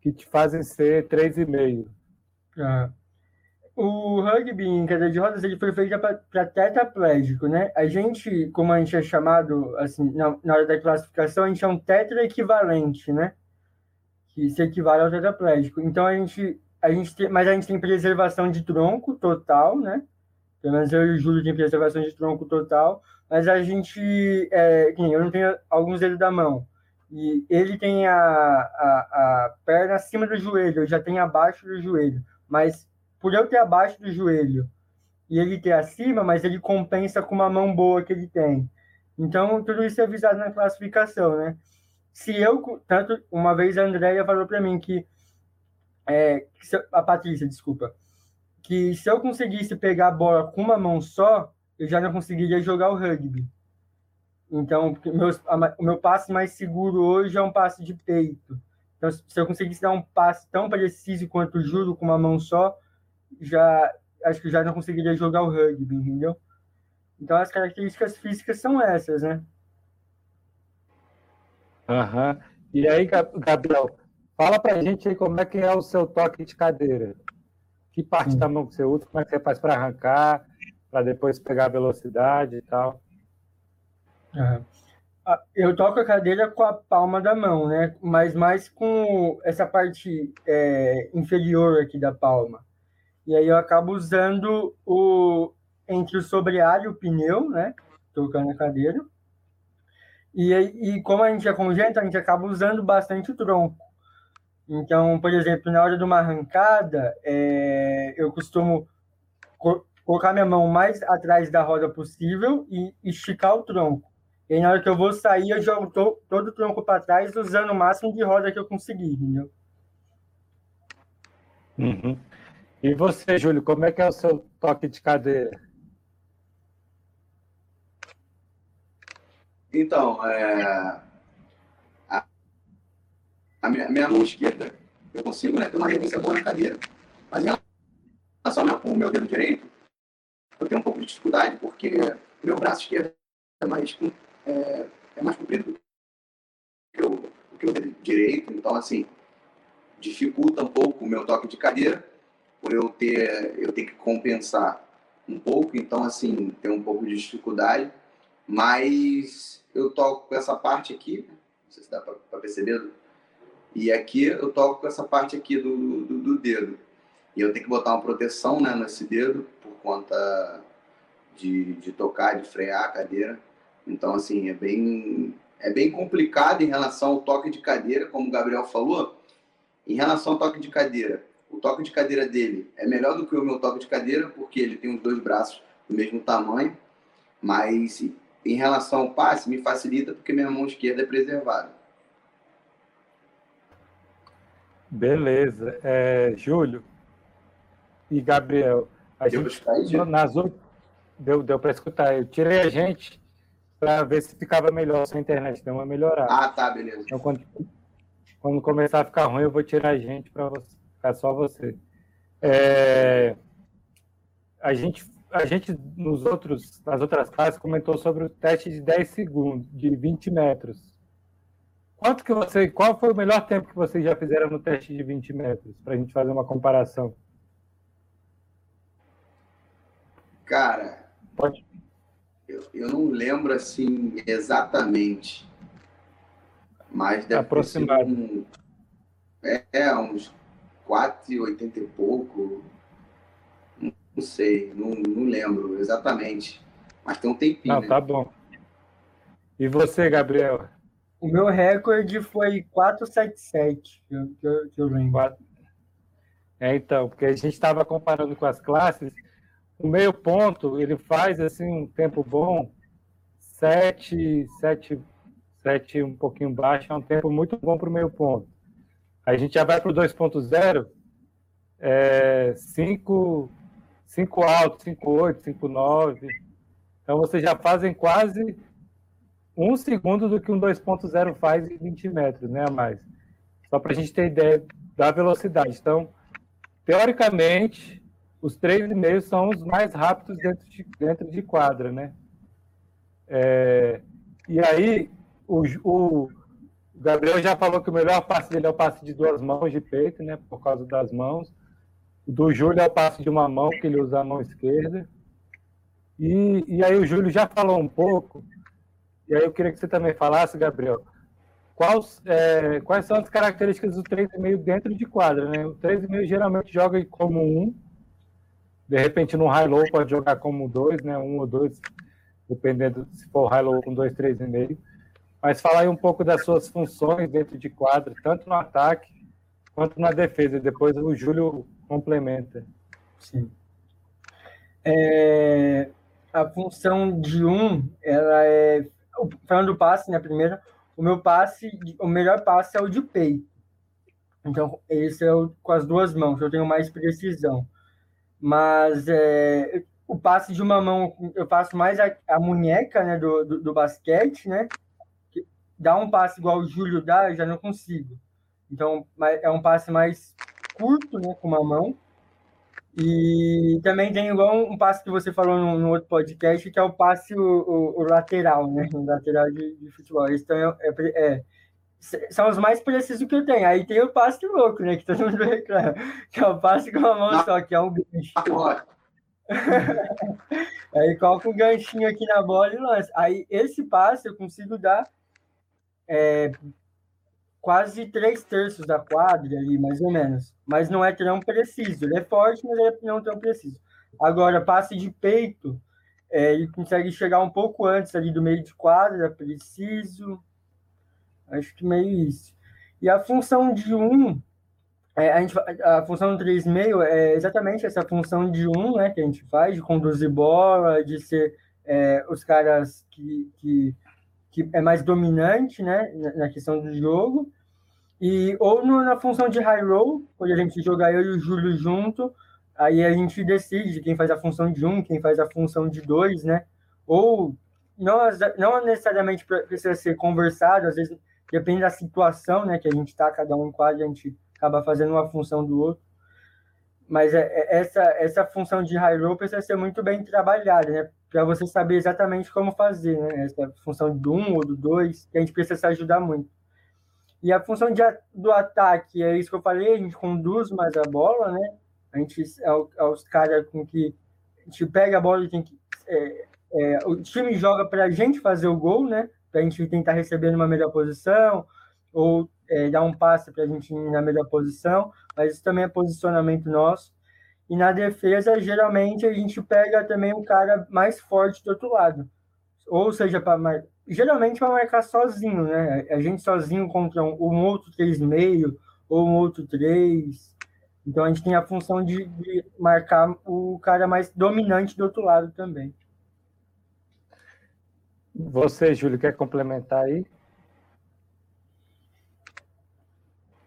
que te fazem ser 3,5. Ah. O rugby em cadeira de rodas ele foi feito para tetraplégico, né? A gente, como a gente é chamado, assim, na, na hora da classificação, a gente é um tetra equivalente, né? Que se equivale ao tetraplégico. Então a gente, a gente tem, mas a gente tem preservação de tronco total, né? Pelo menos eu e o Júlio tem preservação de tronco total, mas a gente, é, eu não tenho alguns dedos da mão, e ele tem a, a, a perna acima do joelho, eu já tenho abaixo do joelho, mas por eu ter abaixo do joelho e ele ter acima, mas ele compensa com uma mão boa que ele tem. Então, tudo isso é visado na classificação, né? Se eu, tanto uma vez a Andrea falou para mim que, é, a Patrícia, desculpa, que se eu conseguisse pegar a bola com uma mão só, eu já não conseguiria jogar o rugby. Então, meus, a, o meu passe mais seguro hoje é um passe de peito. Então, se eu conseguisse dar um passe tão preciso quanto o juro com uma mão só, já acho que já não conseguiria jogar o rugby, entendeu? Então, as características físicas são essas, né? Aham. E aí, Gabriel, fala pra gente aí como é que é o seu toque de cadeira. Que parte da mão que você usa, como é que você faz para arrancar, para depois pegar a velocidade e tal. Uhum. Eu toco a cadeira com a palma da mão, né? Mas mais com essa parte é, inferior aqui da palma. E aí eu acabo usando o entre o sobrealho e o pneu, né? Tocando a cadeira. E, e como a gente é congênito, a gente acaba usando bastante o tronco. Então, por exemplo, na hora de uma arrancada, é, eu costumo co colocar minha mão mais atrás da roda possível e esticar o tronco. E na hora que eu vou sair, eu jogo to todo o tronco para trás, usando o máximo de roda que eu conseguir, entendeu? Uhum. E você, Júlio, como é que é o seu toque de cadeira? Então, é, a, a minha, minha, mão esquerda, eu consigo né, ter uma resistência boa na cadeira. Mas em relação ao meu dedo direito, eu tenho um pouco de dificuldade, porque meu braço esquerdo é mais, é, é mais comprido do que, o, que o dedo direito. Então, assim, dificulta um pouco o meu toque de cadeira, por eu ter, eu ter que compensar um pouco. Então, assim, tem um pouco de dificuldade. Mas eu toco com essa parte aqui, não sei se dá para perceber, E aqui eu toco com essa parte aqui do, do, do dedo. E eu tenho que botar uma proteção né, nesse dedo por conta de, de tocar, de frear a cadeira. Então, assim, é bem, é bem complicado em relação ao toque de cadeira, como o Gabriel falou. Em relação ao toque de cadeira, o toque de cadeira dele é melhor do que o meu toque de cadeira, porque ele tem os dois braços do mesmo tamanho, mas em relação ao passe, me facilita porque minha mão esquerda é preservada. Beleza. É, Júlio e Gabriel, a deu gente, nas, deu, deu para escutar. Eu tirei a gente para ver se ficava melhor a internet, deu uma melhorada. Ah, tá, beleza. Então, quando, quando começar a ficar ruim, eu vou tirar a gente para ficar só você. É, a gente, a gente nos outros, nas outras classes comentou sobre o teste de 10 segundos, de 20 metros. Quanto que você, qual foi o melhor tempo que vocês já fizeram no teste de 20 metros, para a gente fazer uma comparação? Cara, Pode. Eu, eu não lembro assim exatamente, mas deve Aproximado. Um, é, é, uns 4,80 e pouco. Não sei, não, não lembro exatamente. Mas tem um tempinho. Não, né? tá bom. E você, Gabriel? O meu recorde foi 477, que eu, que eu lembro. É, então, porque a gente estava comparando com as classes o meio ponto, ele faz assim um tempo bom, 7, 7, 7 um pouquinho baixo, é um tempo muito bom para o meio ponto. Aí a gente já vai para o 2.0, é, 5, 5 alto, 5, 8, 5, 9. Então vocês já fazem quase um segundo do que um 2.0 faz em 20 metros, né, mais. Só para a gente ter ideia da velocidade. Então, teoricamente, os três e meio são os mais rápidos dentro de, dentro de quadra, né? É, e aí, o, o, Gabriel já falou que o melhor passe dele é o passe de duas mãos de peito, né? Por causa das mãos. Do Júlio é o passe de uma mão, que ele usa a mão esquerda. E, e aí o Júlio já falou um pouco, e aí eu queria que você também falasse, Gabriel, quais, é, quais são as características do 3,5 dentro de quadra, né? O 3,5 geralmente joga como um, de repente, no high low pode jogar como dois, né? Um ou dois, dependendo se for high low com dois, três e meio. Mas falar aí um pouco das suas funções dentro de quadra, tanto no ataque quanto na defesa. Depois o Júlio complementa. Sim. É, a função de um, ela é. Falando do passe, né? Primeiro, o meu passe, o melhor passe é o de peito. Então, esse é o, com as duas mãos, eu tenho mais precisão mas é, o passe de uma mão eu faço mais a, a munheca né, do, do, do, basquete, né? Dar um passe igual o Júlio dá, eu já não consigo. Então é um passe mais curto, né, com uma mão. E também tem igual um passe que você falou no, no outro podcast, que é o passe o, o, o lateral, né? O lateral de, de futebol. Então é, é, é são os mais precisos que eu tenho. Aí tem o passe louco, né? Que todo mundo reclama. Que é o passe com a mão só, que é um gancho. aí coloca um ganchinho aqui na bola e lança. Aí esse passe eu consigo dar é, quase três terços da quadra ali, mais ou menos. Mas não é tão preciso. Ele é forte, mas é não tão preciso. Agora, passe de peito, é, ele consegue chegar um pouco antes ali do meio de quadra, preciso Acho que meio isso. E a função de 1, é, a, gente, a função 3,5 é exatamente essa função de 1 né, que a gente faz, de conduzir bola, de ser é, os caras que, que, que é mais dominante né, na questão do jogo. E, ou no, na função de high roll, quando a gente jogar eu e o Júlio junto, aí a gente decide quem faz a função de um, quem faz a função de dois, né? Ou não, não necessariamente precisa ser conversado, às vezes depende da situação, né, que a gente está, cada um em a gente acaba fazendo uma função do outro. Mas é, é, essa, essa função de high roll precisa ser muito bem trabalhada, né, para você saber exatamente como fazer, né, essa função do um ou do dois, que a gente precisa se ajudar muito. E a função de, do ataque, é isso que eu falei, a gente conduz mais a bola, né, a gente é, é os caras com que a gente pega a bola e tem que. É, é, o time joga para a gente fazer o gol, né? para a gente tentar receber numa melhor posição, ou é, dar um passe para a gente ir na melhor posição, mas isso também é posicionamento nosso. E na defesa, geralmente, a gente pega também o cara mais forte do outro lado. Ou seja, para mar... geralmente para marcar sozinho, né? A gente sozinho contra um, um outro 3,5 ou um outro 3. Então a gente tem a função de, de marcar o cara mais dominante do outro lado também. Você, Júlio, quer complementar aí?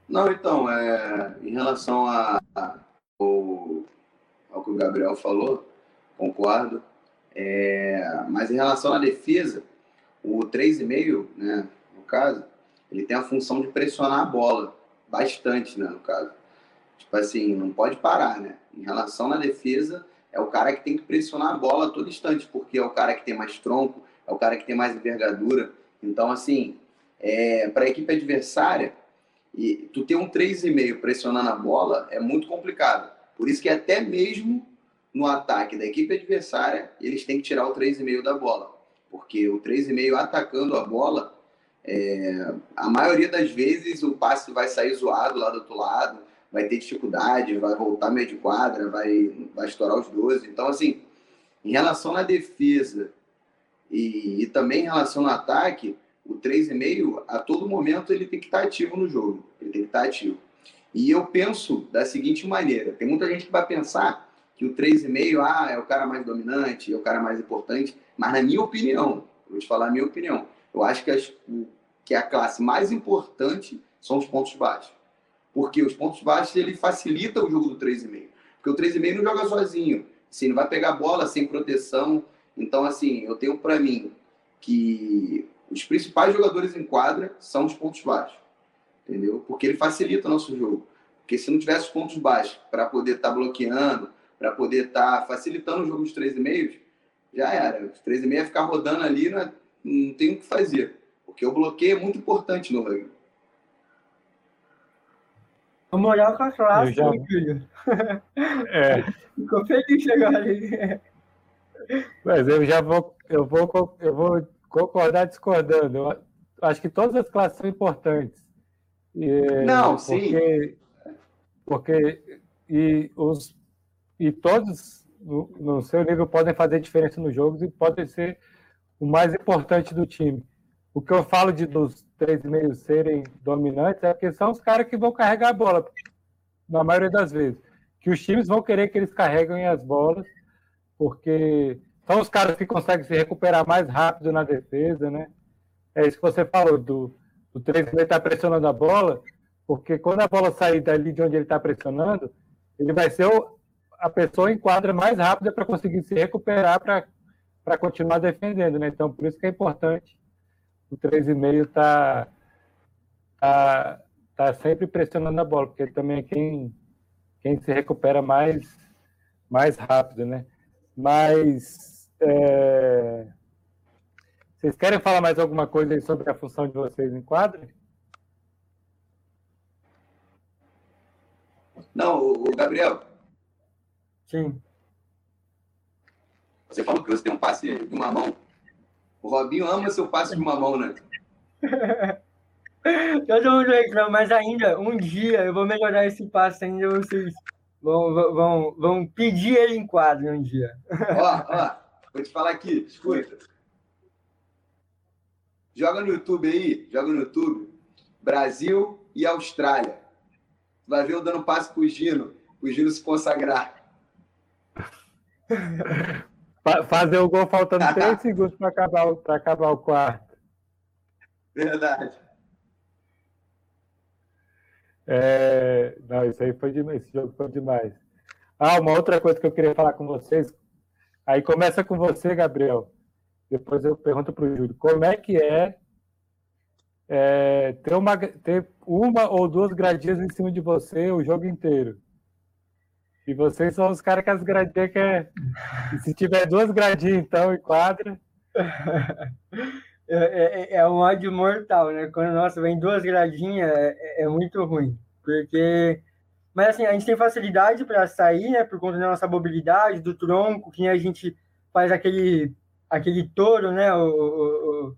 Não, então, é, em relação a, ao, que o Gabriel falou, concordo. É, mas em relação à defesa, o 3,5, né, no caso, ele tem a função de pressionar a bola bastante, né, no caso. Tipo assim, não pode parar, né? Em relação à defesa, é o cara que tem que pressionar a bola a todo instante, porque é o cara que tem mais tronco, é o cara que tem mais envergadura. Então, assim, é, para a equipe adversária, e tu ter um 3,5 pressionando a bola é muito complicado. Por isso que até mesmo no ataque da equipe adversária, eles têm que tirar o 3,5 da bola. Porque o 3,5 atacando a bola, é, a maioria das vezes o passe vai sair zoado lá do outro lado, vai ter dificuldade, vai voltar meio de quadra, vai, vai estourar os 12. Então, assim, em relação à defesa e, e também em relação ao ataque, o 3,5, a todo momento, ele tem que estar ativo no jogo. Ele tem que estar ativo. E eu penso da seguinte maneira: tem muita gente que vai pensar que o 3,5 ah, é o cara mais dominante, é o cara mais importante, mas na minha opinião, vou te falar a minha opinião, eu acho que, as, que a classe mais importante são os pontos baixos. Porque os pontos baixos ele facilita o jogo do 3,5. Porque o 3,5 não joga sozinho. Assim, não vai pegar bola sem proteção. Então, assim, eu tenho para mim que os principais jogadores em quadra são os pontos baixos, entendeu? Porque ele facilita o nosso jogo. Porque se não tivesse os pontos baixos para poder estar tá bloqueando, para poder estar tá facilitando o jogo dos 3,5, já era. Os 3,5 ia ficar rodando ali, não, é, não tem o que fazer. Porque o bloqueio é muito importante no rugby. Vamos olhar com a classe, já... filho. É. Ficou feliz agora. Mas eu já vou, eu vou, eu vou concordar discordando. Eu acho que todas as classes são importantes. E, Não, porque, sim. Porque e, os, e todos, no, no, seu nível, podem fazer diferença nos jogos e podem ser o mais importante do time. O que eu falo de dos três meios serem dominantes é porque são os caras que vão carregar a bola, na maioria das vezes. Que os times vão querer que eles carreguem as bolas, porque são os caras que conseguem se recuperar mais rápido na defesa, né? É isso que você falou, do, do 3 ele está pressionando a bola, porque quando a bola sair dali de onde ele está pressionando, ele vai ser o, a pessoa em quadra mais rápida para conseguir se recuperar para continuar defendendo, né? Então, por isso que é importante o 3,5 estar tá, tá, tá sempre pressionando a bola, porque ele também é quem, quem se recupera mais, mais rápido, né? Mas é... Vocês querem falar mais alguma coisa sobre a função de vocês em quadro? Não, o Gabriel. Sim. Você falou que você tem um passe de uma mão. O Robinho ama seu passe de uma mão, né? Todo mundo reclama, mas ainda, um dia eu vou melhorar esse passe ainda, vocês vão, vão, vão pedir ele em quadro um dia. Ó, ó. Vou te falar aqui, escuta. Joga no YouTube aí, joga no YouTube. Brasil e Austrália. Vai ver eu dando passe pro Gino, o Gino se consagrar. Fazer o gol faltando três segundos para acabar, acabar o quarto. Verdade. É, não, isso aí foi demais. Esse jogo foi demais. Ah, uma outra coisa que eu queria falar com vocês. Aí começa com você, Gabriel. Depois eu pergunto para o Júlio. Como é que é, é, ter, uma, ter uma ou duas gradinhas em cima de você o jogo inteiro? E vocês são os caras que as gradinhas que é. se tiver duas gradinhas, então, em quadra. É, é, é, um ódio mortal, né? Quando, nossa, vem duas gradinhas, é, é muito ruim. Porque mas assim, a gente tem facilidade para sair, né, por conta da nossa mobilidade, do tronco, que a gente faz aquele aquele touro, né, o, o,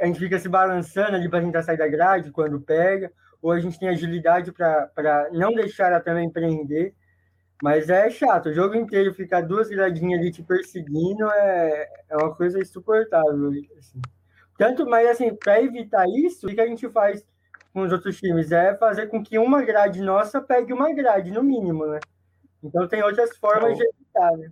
a gente fica se balançando ali para tentar sair da grade quando pega, ou a gente tem agilidade para não deixar ela também prender. Mas é chato, o jogo inteiro ficar duas gradinhas ali te perseguindo é, é uma coisa insuportável. Assim. Tanto, mas assim, para evitar isso, o que a gente faz com os outros times? É fazer com que uma grade nossa pegue uma grade, no mínimo, né? Então tem outras formas de evitar, né?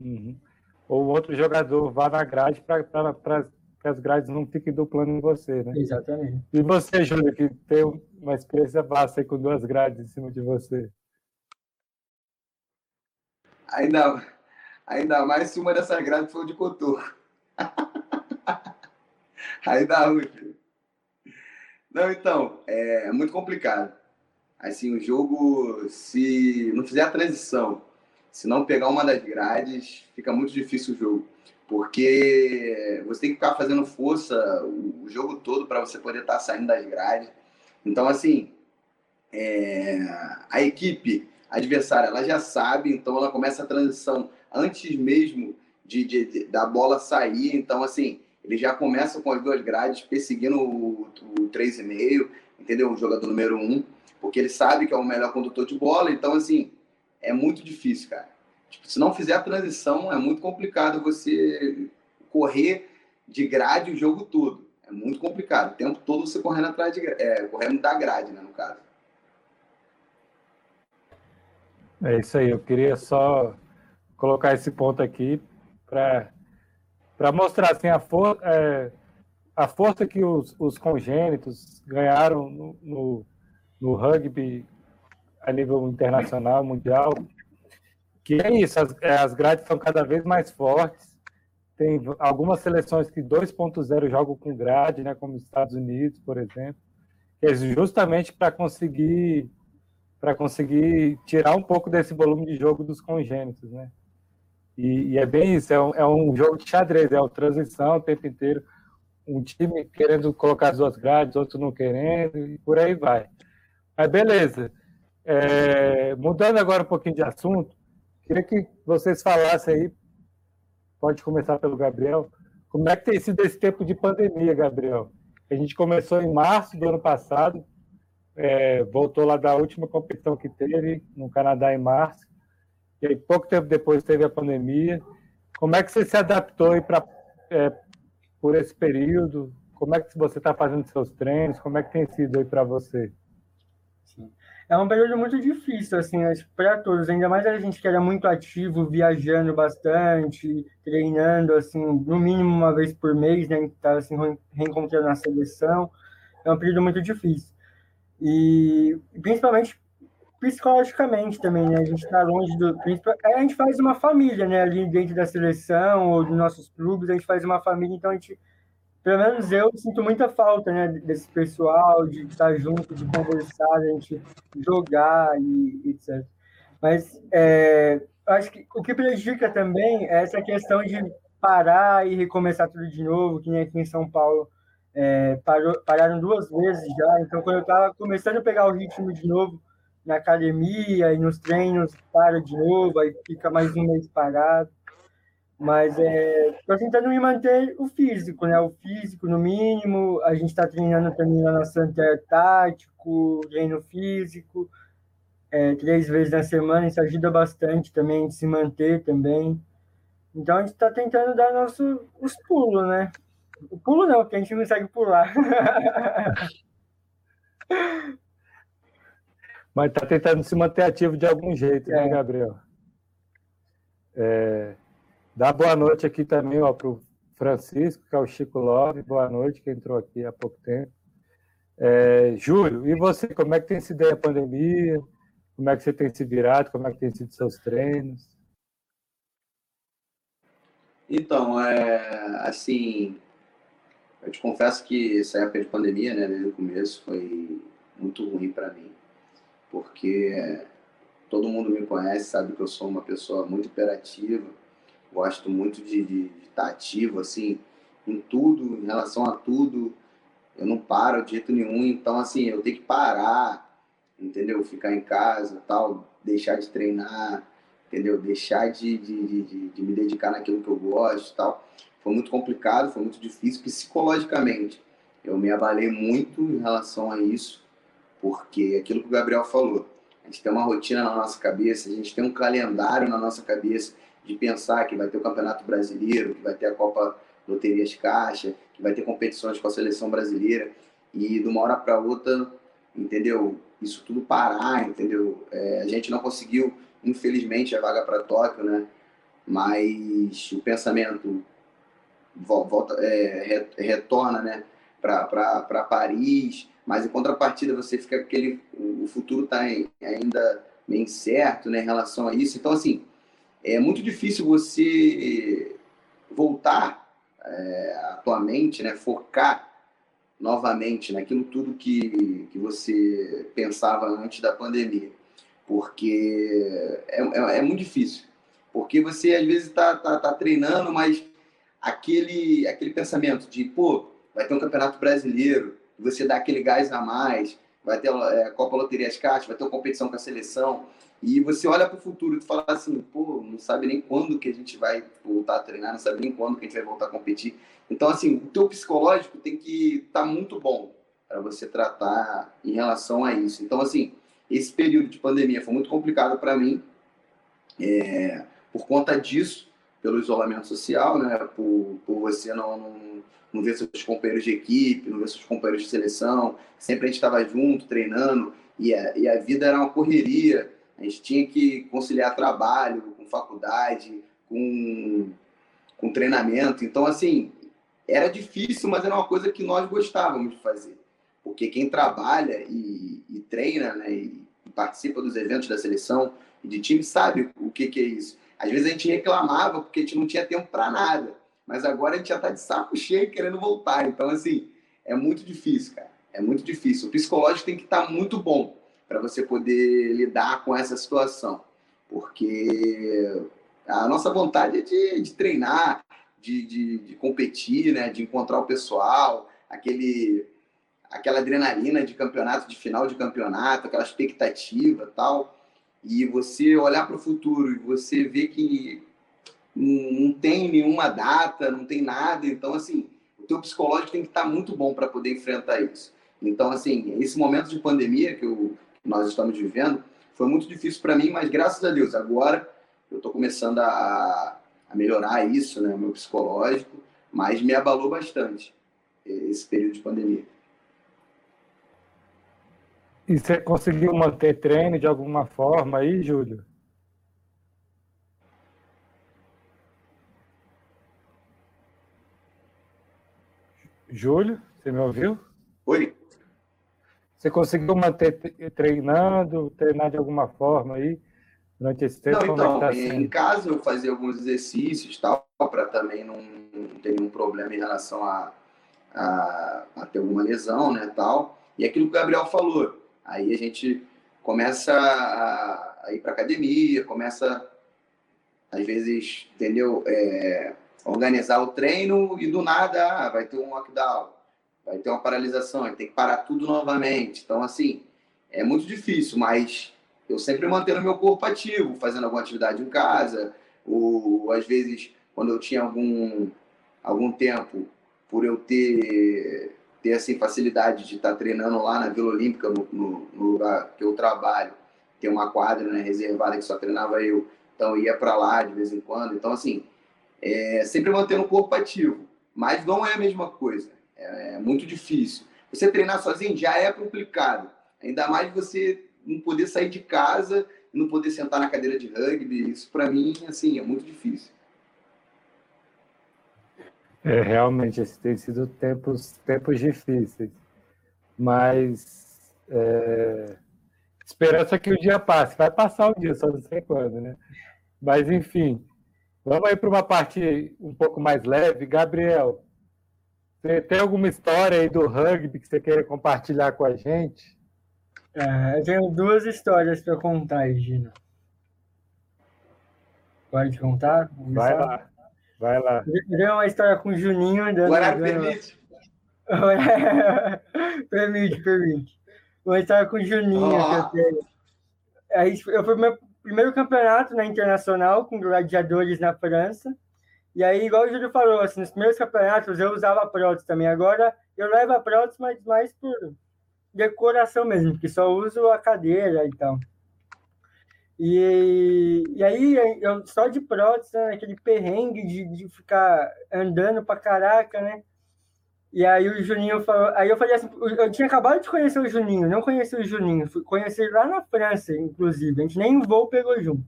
Uhum. Ou outro jogador vá na grade para que as grades não fiquem duplando em você, né? Exatamente. E você, Júlio, que tem uma experiência vasta com duas grades em cima de você? Ainda, ainda mais se uma dessas grades for de cotor. Aí dá ruim. Não, então, é muito complicado. Assim, o jogo, se não fizer a transição, se não pegar uma das grades, fica muito difícil o jogo. Porque você tem que ficar fazendo força o jogo todo para você poder estar tá saindo das grades. Então, assim, é, a equipe adversária, ela já sabe, então ela começa a transição antes mesmo de, de, de da bola sair. Então, assim, ele já começa com as duas grades perseguindo o, o 3,5, entendeu? O jogador número 1, um, porque ele sabe que é o melhor condutor de bola. Então, assim, é muito difícil, cara. Tipo, se não fizer a transição, é muito complicado você correr de grade o jogo todo. É muito complicado. O tempo todo você correndo atrás de é, correndo da grade, né, no caso. É isso aí. Eu queria só colocar esse ponto aqui para para mostrar assim, a, for, é, a força que os, os congênitos ganharam no, no, no, rugby a nível internacional, mundial, que é isso, as, é, as grades são cada vez mais fortes, tem algumas seleções que 2.0 jogam com grade, né, como os Estados Unidos, por exemplo, é justamente para conseguir para conseguir tirar um pouco desse volume de jogo dos congênitos, né? E, e é bem isso, é um, é um, jogo de xadrez, é uma transição o tempo inteiro. Um time querendo colocar as duas grades, outro não querendo, e por aí vai. Mas beleza. É, mudando agora um pouquinho de assunto, queria que vocês falassem aí, pode começar pelo Gabriel, como é que tem sido esse tempo de pandemia, Gabriel? A gente começou em março do ano passado, é, voltou lá da última competição que teve no Canadá em março. E pouco tempo depois teve a pandemia. Como é que você se adaptou pra, é, por esse período? Como é que você está fazendo seus treinos? Como é que tem sido aí para você? É um período muito difícil, assim, para todos. Ainda mais a gente que era muito ativo, viajando bastante, treinando, assim, no mínimo uma vez por mês, né? Tá, assim, reencontrando na seleção. É um período muito difícil. E principalmente psicologicamente também, né? A gente está longe do. A gente faz uma família, né? Ali dentro da seleção ou dos nossos clubes, a gente faz uma família, então a gente. Pelo menos eu sinto muita falta, né? Desse pessoal, de estar junto, de conversar, a gente jogar e, etc. Mas é, acho que o que prejudica também é essa questão de parar e recomeçar tudo de novo, que nem aqui em São Paulo. É, parou, pararam duas vezes já, então quando eu estava começando a pegar o ritmo de novo, na academia e nos treinos para de novo, aí fica mais um mês parado. Mas é, estou tentando me manter o físico, né? O físico no mínimo. A gente está treinando também na Santer tático, treino físico, é, três vezes na semana. Isso ajuda bastante também de se manter também. Então a gente está tentando dar nosso, os pulos, né? O pulo não, porque a gente não consegue pular. Mas está tentando se manter ativo de algum jeito, né, é. né, Gabriel? É, dá boa noite aqui também para o Francisco, que é o Chico Love. Boa noite, que entrou aqui há pouco tempo. É, Júlio, e você, como é que tem sido a pandemia? Como é que você tem se virado? Como é que tem sido seus treinos? Então, é, assim, eu te confesso que essa época de pandemia, né, desde o começo, foi muito ruim para mim porque todo mundo me conhece, sabe que eu sou uma pessoa muito imperativa, gosto muito de, de, de estar ativo, assim, em tudo, em relação a tudo, eu não paro de jeito nenhum, então, assim, eu tenho que parar, entendeu? Ficar em casa, tal, deixar de treinar, entendeu? Deixar de, de, de, de me dedicar naquilo que eu gosto, tal. foi muito complicado, foi muito difícil psicologicamente. Eu me abalei muito em relação a isso, porque aquilo que o Gabriel falou, a gente tem uma rotina na nossa cabeça, a gente tem um calendário na nossa cabeça de pensar que vai ter o Campeonato Brasileiro, que vai ter a Copa Loterias Caixa, que vai ter competições com a seleção brasileira, e de uma hora para outra, entendeu? Isso tudo parar, entendeu? É, a gente não conseguiu, infelizmente, a vaga para Tóquio, né? Mas o pensamento volta, é, retorna, né? Para Paris, mas em contrapartida você fica aquele o futuro está ainda meio incerto né, em relação a isso. Então assim é muito difícil você voltar é, atualmente né focar novamente naquilo tudo que, que você pensava antes da pandemia. Porque é, é, é muito difícil. Porque você às vezes está tá, tá treinando mas aquele aquele pensamento de pô vai ter um campeonato brasileiro você dá aquele gás a mais, vai ter é, Copa Loterias Caixa, vai ter competição com a seleção, e você olha para o futuro e fala assim, pô, não sabe nem quando que a gente vai voltar a treinar, não sabe nem quando que a gente vai voltar a competir. Então, assim, o teu psicológico tem que estar tá muito bom para você tratar em relação a isso. Então, assim, esse período de pandemia foi muito complicado para mim, é, por conta disso, pelo isolamento social, né, por, por você não, não não ver seus companheiros de equipe, não ver seus companheiros de seleção. Sempre a gente estava junto, treinando, e a, e a vida era uma correria. A gente tinha que conciliar trabalho com faculdade, com, com treinamento. Então, assim, era difícil, mas era uma coisa que nós gostávamos de fazer. Porque quem trabalha e, e treina, né, e participa dos eventos da seleção e de time sabe o que, que é isso. Às vezes a gente reclamava porque a gente não tinha tempo para nada mas agora a gente já está de saco cheio querendo voltar. Então, assim, é muito difícil, cara. É muito difícil. O psicológico tem que estar tá muito bom para você poder lidar com essa situação. Porque a nossa vontade é de, de treinar, de, de, de, competir, né? de encontrar o pessoal, aquele, aquela adrenalina de campeonato, de final de campeonato, aquela expectativa tal. E você olhar para o futuro e você ver que não tem nenhuma data, não tem nada. Então, assim, o teu psicológico tem que estar muito bom para poder enfrentar isso. Então, assim, esse momento de pandemia que, eu, que nós estamos vivendo foi muito difícil para mim, mas graças a Deus, agora eu estou começando a, a, melhorar isso, né, meu psicológico, mas me abalou bastante esse período de pandemia. E você conseguiu manter treino de alguma forma aí, Júlio? Júlio, você me ouviu? Oi. Você conseguiu manter treinando, treinar de alguma forma aí durante esse tempo? Não, é então, tá em casa eu fazia alguns exercícios tal, para também não, ter nenhum problema em relação a, a, a, ter alguma lesão, né, tal. E aquilo que o Gabriel falou, aí a gente começa a, a ir para academia, começa às vezes, entendeu? É, organizar o treino e do nada ah, vai ter um lockdown, vai ter uma paralisação, tem que parar tudo novamente. Então, assim, é muito difícil, mas eu sempre mantendo meu corpo ativo, fazendo alguma atividade em casa, ou às vezes, quando eu tinha algum, algum tempo, por eu ter, ter assim, facilidade de estar treinando lá na Vila Olímpica, no, no, no lugar que eu trabalho, tem uma quadra né, reservada que só treinava eu, então eu ia para lá de vez em quando. Então, assim, é, sempre mantendo o corpo ativo. Mas não é a mesma coisa. É, é, muito difícil. Você treinar sozinho já é complicado. Ainda mais você não poder sair de casa não poder sentar na cadeira de rugby. Isso, para mim, assim, é muito difícil. É, realmente, esses têm sido tempos, tempos difíceis. Mas é, esperança que o dia passe. Vai passar o dia, só não sei quando, né? Mas, enfim, Vamos aí para uma parte um pouco mais leve. Gabriel, você tem alguma história aí do rugby que você queira compartilhar com a gente? É, eu tenho duas histórias para contar aí, Gina. Pode contar? Vamos vai lá. Vai lá. Eu tenho uma história com o Juninho. O horário permite. permite, permite. Uma história com o Juninho oh. que eu tenho. Aí, eu fui meu primeiro campeonato na internacional com gladiadores na França. E aí, igual o Júlio falou, assim, nos primeiros campeonatos eu usava prótese também. Agora eu levo a prótese, mas mais por decoração mesmo, porque só uso a cadeira e tal. E, e aí, eu só de prótese, né, aquele perrengue de, de ficar andando pra caraca, né? E aí o Juninho falou, aí eu falei assim, eu tinha acabado de conhecer o Juninho, não conheci o Juninho, fui conhecer lá na França, inclusive, a gente nem em voo pegou junto.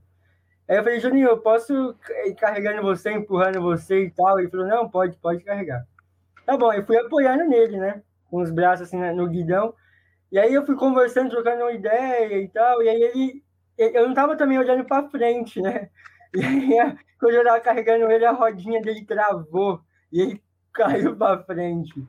Aí eu falei, Juninho, eu posso ir carregando você, empurrando você e tal? Ele falou, não, pode, pode carregar. Tá bom, eu fui apoiando nele, né, com os braços assim no guidão, e aí eu fui conversando, trocando uma ideia e tal, e aí ele, eu não tava também olhando para frente, né, e aí quando eu tava carregando ele, a rodinha dele travou, e ele caiu para frente.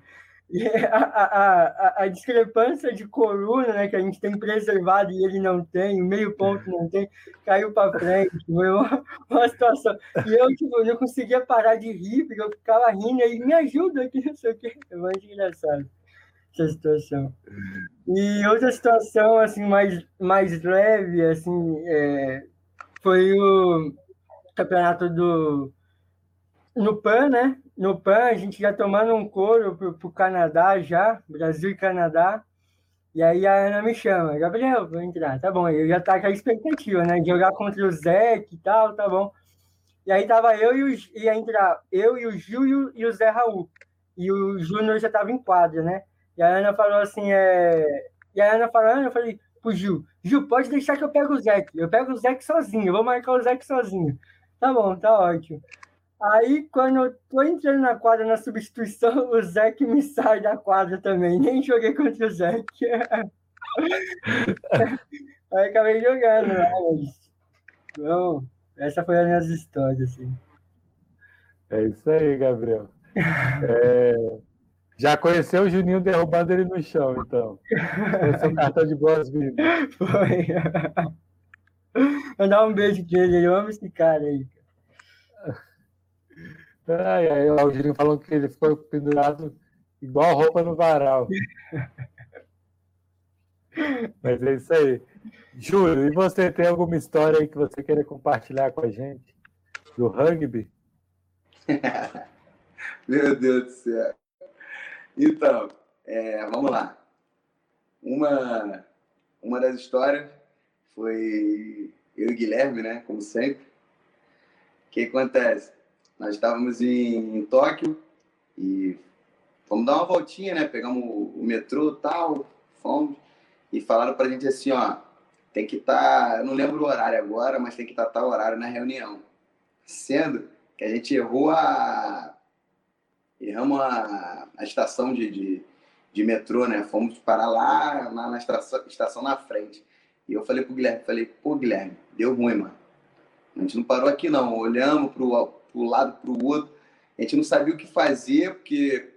E a, a, a, a, discrepância de coluna né, que a gente tem preservado e ele não tem, meio ponto não tem, caiu para frente. Foi uma, uma, situação. E eu tipo, não conseguia parar de rir, porque eu ficava rindo e me ajuda aqui, não sei o quê. É muito engraçado essa situação. E outra situação assim mais, mais leve assim, é, foi o campeonato do no PAN, né? No PAN, a gente já tomando um couro pro, pro Canadá já, Brasil e Canadá. E aí a Ana me chama, Gabriel, vou entrar, tá bom. Eu já tá com a expectativa, né? De jogar contra o Zé e tal, tá bom. E aí tava eu e o, ia entrar eu e o Gil e o Zé Raul. E o Júnior já tava em quadra, né? E a Ana falou assim, é... E a Ana falou, Ana, eu falei pro Gil, Gil, pode deixar que eu pego o Zé. Eu pego o Zé sozinho, eu vou marcar o Zé sozinho. Tá bom, tá ótimo. Aí, quando eu tô entrando na quadra na substituição, o Zeke me sai da quadra também. Nem joguei contra o Zeke. Aí acabei jogando né? mas... Então, essa foi as minhas histórias, assim. É isso aí, Gabriel. É... Já conheceu o Juninho derrubando ele no chão, então. Esse é o cartão de boas-vindas. Foi. Mandar um beijo pra ele, eu amo esse cara aí. Ai, ai, o Aldinho falou que ele ficou pendurado igual roupa no varal. Mas é isso aí. Júlio, e você tem alguma história aí que você queira compartilhar com a gente do rugby? Meu Deus do céu. Então, é, vamos lá. Uma, uma das histórias foi eu e Guilherme, né? Como sempre. O que acontece? Nós estávamos em, em Tóquio e fomos dar uma voltinha, né? Pegamos o, o metrô tal, fomos e falaram para a gente assim, ó, tem que estar, tá, não lembro o horário agora, mas tem que estar tá, tal horário na reunião. Sendo que a gente errou a erramos a, a estação de, de, de, metrô, né? Fomos parar lá, lá na estação, estação na frente. E eu falei pro Guilherme, falei, pô, Guilherme, deu ruim, mano. A gente não parou aqui não, olhamos pro para um lado, para o outro. A gente não sabia o que fazer, porque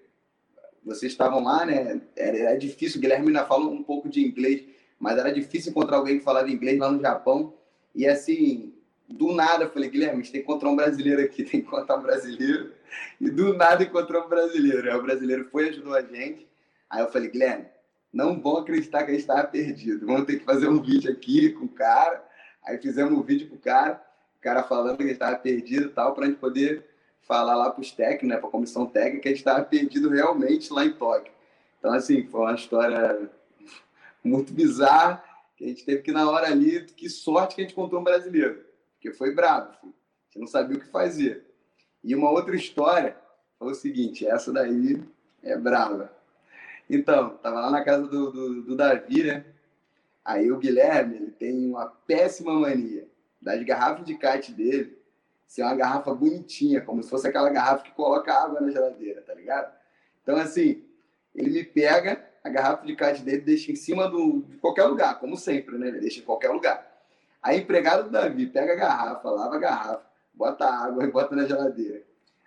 vocês estavam lá, né? Era, era difícil. O Guilherme ainda falou um pouco de inglês, mas era difícil encontrar alguém que falava inglês lá no Japão. E assim, do nada, eu falei, Guilherme, a gente tem que encontrar um brasileiro aqui, tem que encontrar um brasileiro. E do nada encontrou um brasileiro. Aí o brasileiro foi ajudou a gente. Aí eu falei, Guilherme, não vão acreditar que a gente estava perdido. Vamos ter que fazer um vídeo aqui com o cara. Aí fizemos um vídeo com o cara cara falando que estava perdido e tal, para a gente poder falar lá para os técnicos, né, para a comissão técnica, que a gente estava perdido realmente lá em Tóquio. Então, assim, foi uma história muito bizarra, que a gente teve que, na hora ali, que sorte que a gente contou um brasileiro, porque foi brabo, filho. a gente não sabia o que fazer. E uma outra história foi o seguinte, essa daí é brava. Então, tava lá na casa do, do, do Davi, né? Aí o Guilherme, ele tem uma péssima mania das garrafas de kite dele ser uma garrafa bonitinha, como se fosse aquela garrafa que coloca água na geladeira, tá ligado? Então, assim, ele me pega a garrafa de kite dele deixa em cima do, de qualquer lugar, como sempre, né? Ele deixa em qualquer lugar. Aí, empregado do Davi pega a garrafa, lava a garrafa, bota água e bota na geladeira.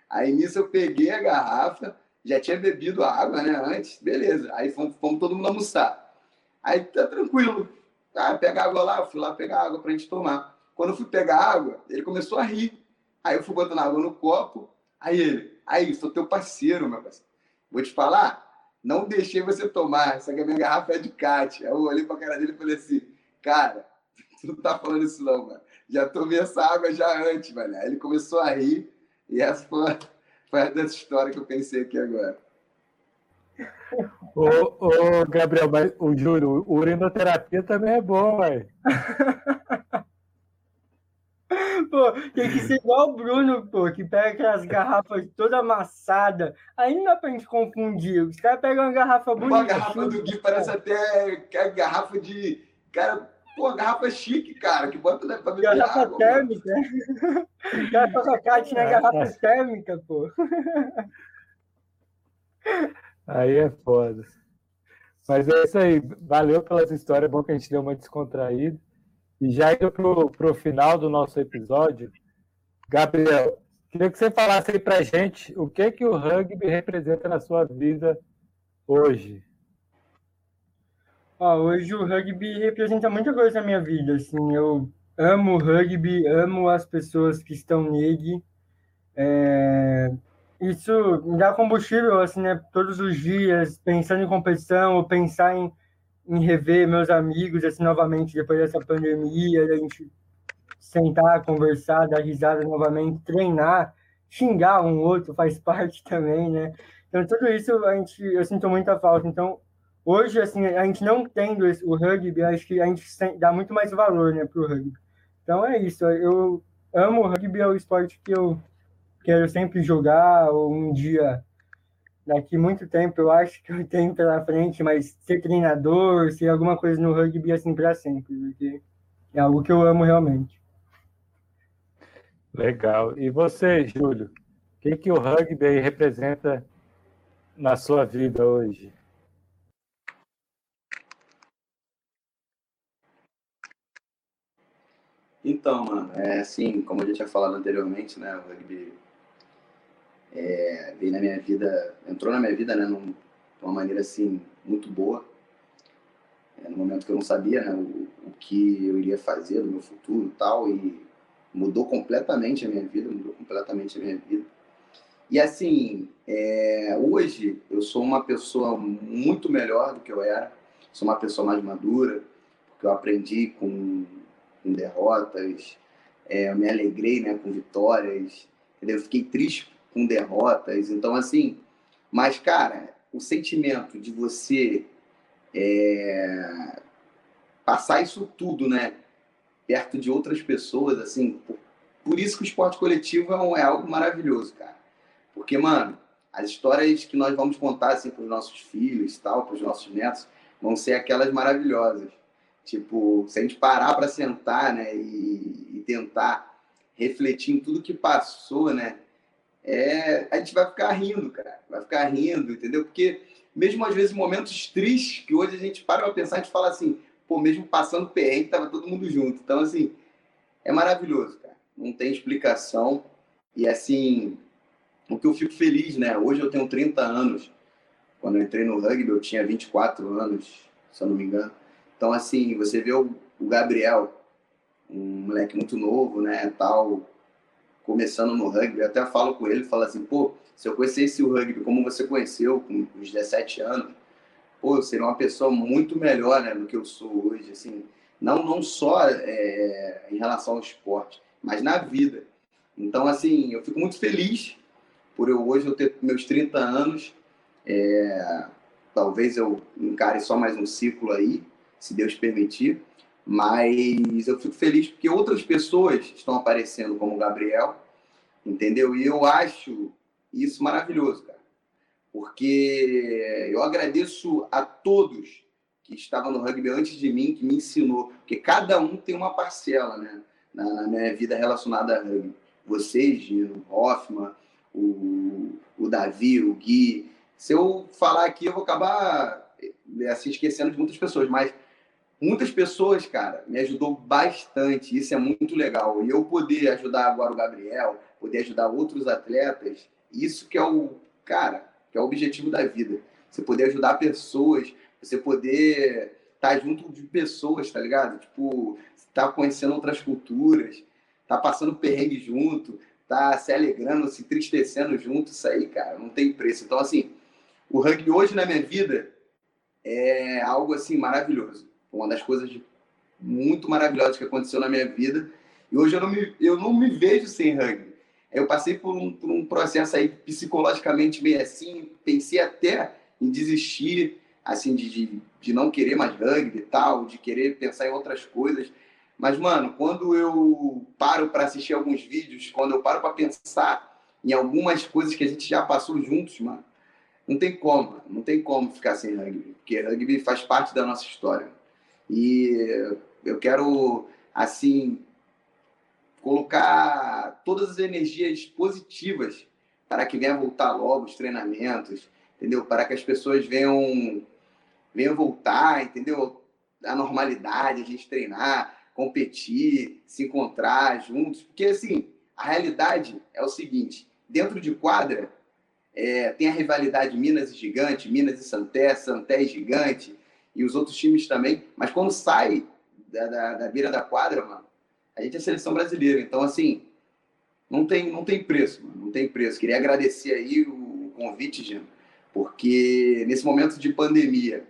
Aí, nisso, eu peguei a garrafa, já tinha bebido a água, né, antes, beleza. Aí, fomos, fomos todo mundo almoçar. Aí, tá tranquilo. Ah, pega água lá, eu fui lá pegar água pra gente tomar. Quando eu fui pegar água, ele começou a rir. Aí eu fui botando água no copo. Aí ele, aí, sou teu parceiro, meu parceiro. Vou te falar, não deixei você tomar. Essa aqui é minha garrafa é de Cat. Aí eu olhei pra cara dele e falei assim, cara, tu não tá falando isso não, mano. Já tomei essa água já antes, velho. Aí ele começou a rir. E essa foi, foi a dessa história que eu pensei aqui agora. Ô, ô Gabriel, mas o Júlio, urinoterapia também é bom, velho. Pô, tem que ser igual o Bruno, pô, que pega aquelas garrafas toda amassada. Aí não dá pra gente confundir. Os caras pegam uma garrafa bonita. Uma garrafa do Gui parece até a garrafa de. Cara, pô, garrafa chique, cara, que bota pra beber Garrafa água, térmica. garrafa Cat na garrafa térmica, pô. Aí é foda. Mas é isso aí. Valeu pelas histórias. É bom que a gente deu uma descontraída. E já indo para o final do nosso episódio, Gabriel, queria que você falasse aí para a gente o que, que o rugby representa na sua vida hoje. Ah, hoje o rugby representa muita coisa na minha vida. Assim, eu amo o rugby, amo as pessoas que estão nele. É... Isso me dá combustível, assim, né? Todos os dias, pensando em competição, ou pensar em em rever meus amigos assim novamente depois dessa pandemia, a gente sentar, conversar, dar risada novamente, treinar, xingar um outro faz parte também, né? Então tudo isso a gente eu sinto muita falta. Então hoje assim a gente não tendo esse, o rugby, acho que a gente dá muito mais valor, né, pro rugby. Então é isso. Eu amo o rugby, é o esporte que eu quero sempre jogar ou um dia daqui muito tempo eu acho que eu tenho pela frente, mas ser treinador, ser alguma coisa no rugby assim para sempre, porque é algo que eu amo realmente. Legal. E você, Júlio? O que, que o rugby representa na sua vida hoje? Então, mano, é assim, como eu já tinha falado anteriormente, né, o rugby é, veio na minha vida, entrou na minha vida, né, num, de uma maneira assim muito boa, é, no momento que eu não sabia, né, o, o que eu iria fazer no meu futuro e tal, e mudou completamente a minha vida, mudou completamente a minha vida. E assim, é, hoje eu sou uma pessoa muito melhor do que eu era, sou uma pessoa mais madura, porque eu aprendi com, com derrotas, é, eu me alegrei né, com vitórias, eu fiquei triste com derrotas. Então, assim, mas, cara, o sentimento de você é, passar isso tudo, né, perto de outras pessoas, assim, por, por isso que o esporte coletivo é, é, algo maravilhoso, cara. Porque, mano, as histórias que nós vamos contar, assim, para os nossos filhos tal, para os nossos netos, vão ser aquelas maravilhosas. Tipo, se a gente parar para sentar, né, e, e tentar refletir em tudo que passou, né, é, a gente vai ficar rindo, cara. Vai ficar rindo, entendeu? Porque mesmo às vezes momentos tristes, que hoje a gente para pra pensar, a gente fala assim, pô, mesmo passando perrengue, tava todo mundo junto. Então, assim, é maravilhoso, cara. Não tem explicação. E assim, o que eu fico feliz, né? Hoje eu tenho 30 anos. Quando eu entrei no rugby, eu tinha 24 anos, se eu não me engano. Então, assim, você vê o Gabriel, um moleque muito novo, né, tal, começando no rugby, eu até falo com ele, falo assim, pô, se eu conhecesse o rugby como você conheceu, com os 17 anos, pô, eu seria uma pessoa muito melhor, né, do que eu sou hoje, assim, não, não só é, em relação ao esporte, mas na vida. Então, assim, eu fico muito feliz por eu hoje eu ter meus 30 anos, é, talvez eu encare só mais um ciclo aí, se Deus permitir, mas eu fico feliz porque outras pessoas estão aparecendo, como o Gabriel, entendeu? E eu acho isso maravilhoso, cara. Porque eu agradeço a todos que estavam no rugby antes de mim, que me ensinou. Porque cada um tem uma parcela, né? Na, na minha vida relacionada a rugby. Vocês, Gino, Hoffman, o, o Davi, o Gui. Se eu falar aqui, eu vou acabar assim, esquecendo de muitas pessoas, mas muitas pessoas, cara, me ajudou bastante. Isso é muito legal. E eu poder ajudar agora o Gabriel, poder ajudar outros atletas, isso que é o, cara, que é o objetivo da vida. Você poder ajudar pessoas, você poder estar tá junto de pessoas, tá ligado? Tipo, tá conhecendo outras culturas, tá passando perrengue junto, tá se alegrando, se entristecendo junto, isso aí, cara, não tem preço. Então, assim, o rugby hoje na minha vida é algo, assim, maravilhoso uma das coisas muito maravilhosas que aconteceu na minha vida. E hoje eu não me, eu não me vejo sem rugby. Eu passei por um, por um processo aí psicologicamente meio assim, pensei até em desistir, assim, de, de, de não querer mais rugby e tal, de querer pensar em outras coisas. Mas, mano, quando eu paro para assistir alguns vídeos, quando eu paro para pensar em algumas coisas que a gente já passou juntos, mano, não tem como, não tem como ficar sem rugby, porque rugby faz parte da nossa história. E eu quero, assim, colocar todas as energias positivas para que venha voltar logo os treinamentos, entendeu? Para que as pessoas venham, venham voltar, entendeu? A normalidade, a gente treinar, competir, se encontrar juntos. Porque, assim, a realidade é o seguinte: dentro de quadra, é, tem a rivalidade Minas e Gigante, Minas e Santé, Santé e Gigante, e os outros times também. Mas quando sai da, da, da beira da quadra, mano, a gente é seleção brasileira. Então, assim, não tem, não tem preço, mano, não tem preço. Queria agradecer aí o, convite, Gino, porque nesse momento de pandemia,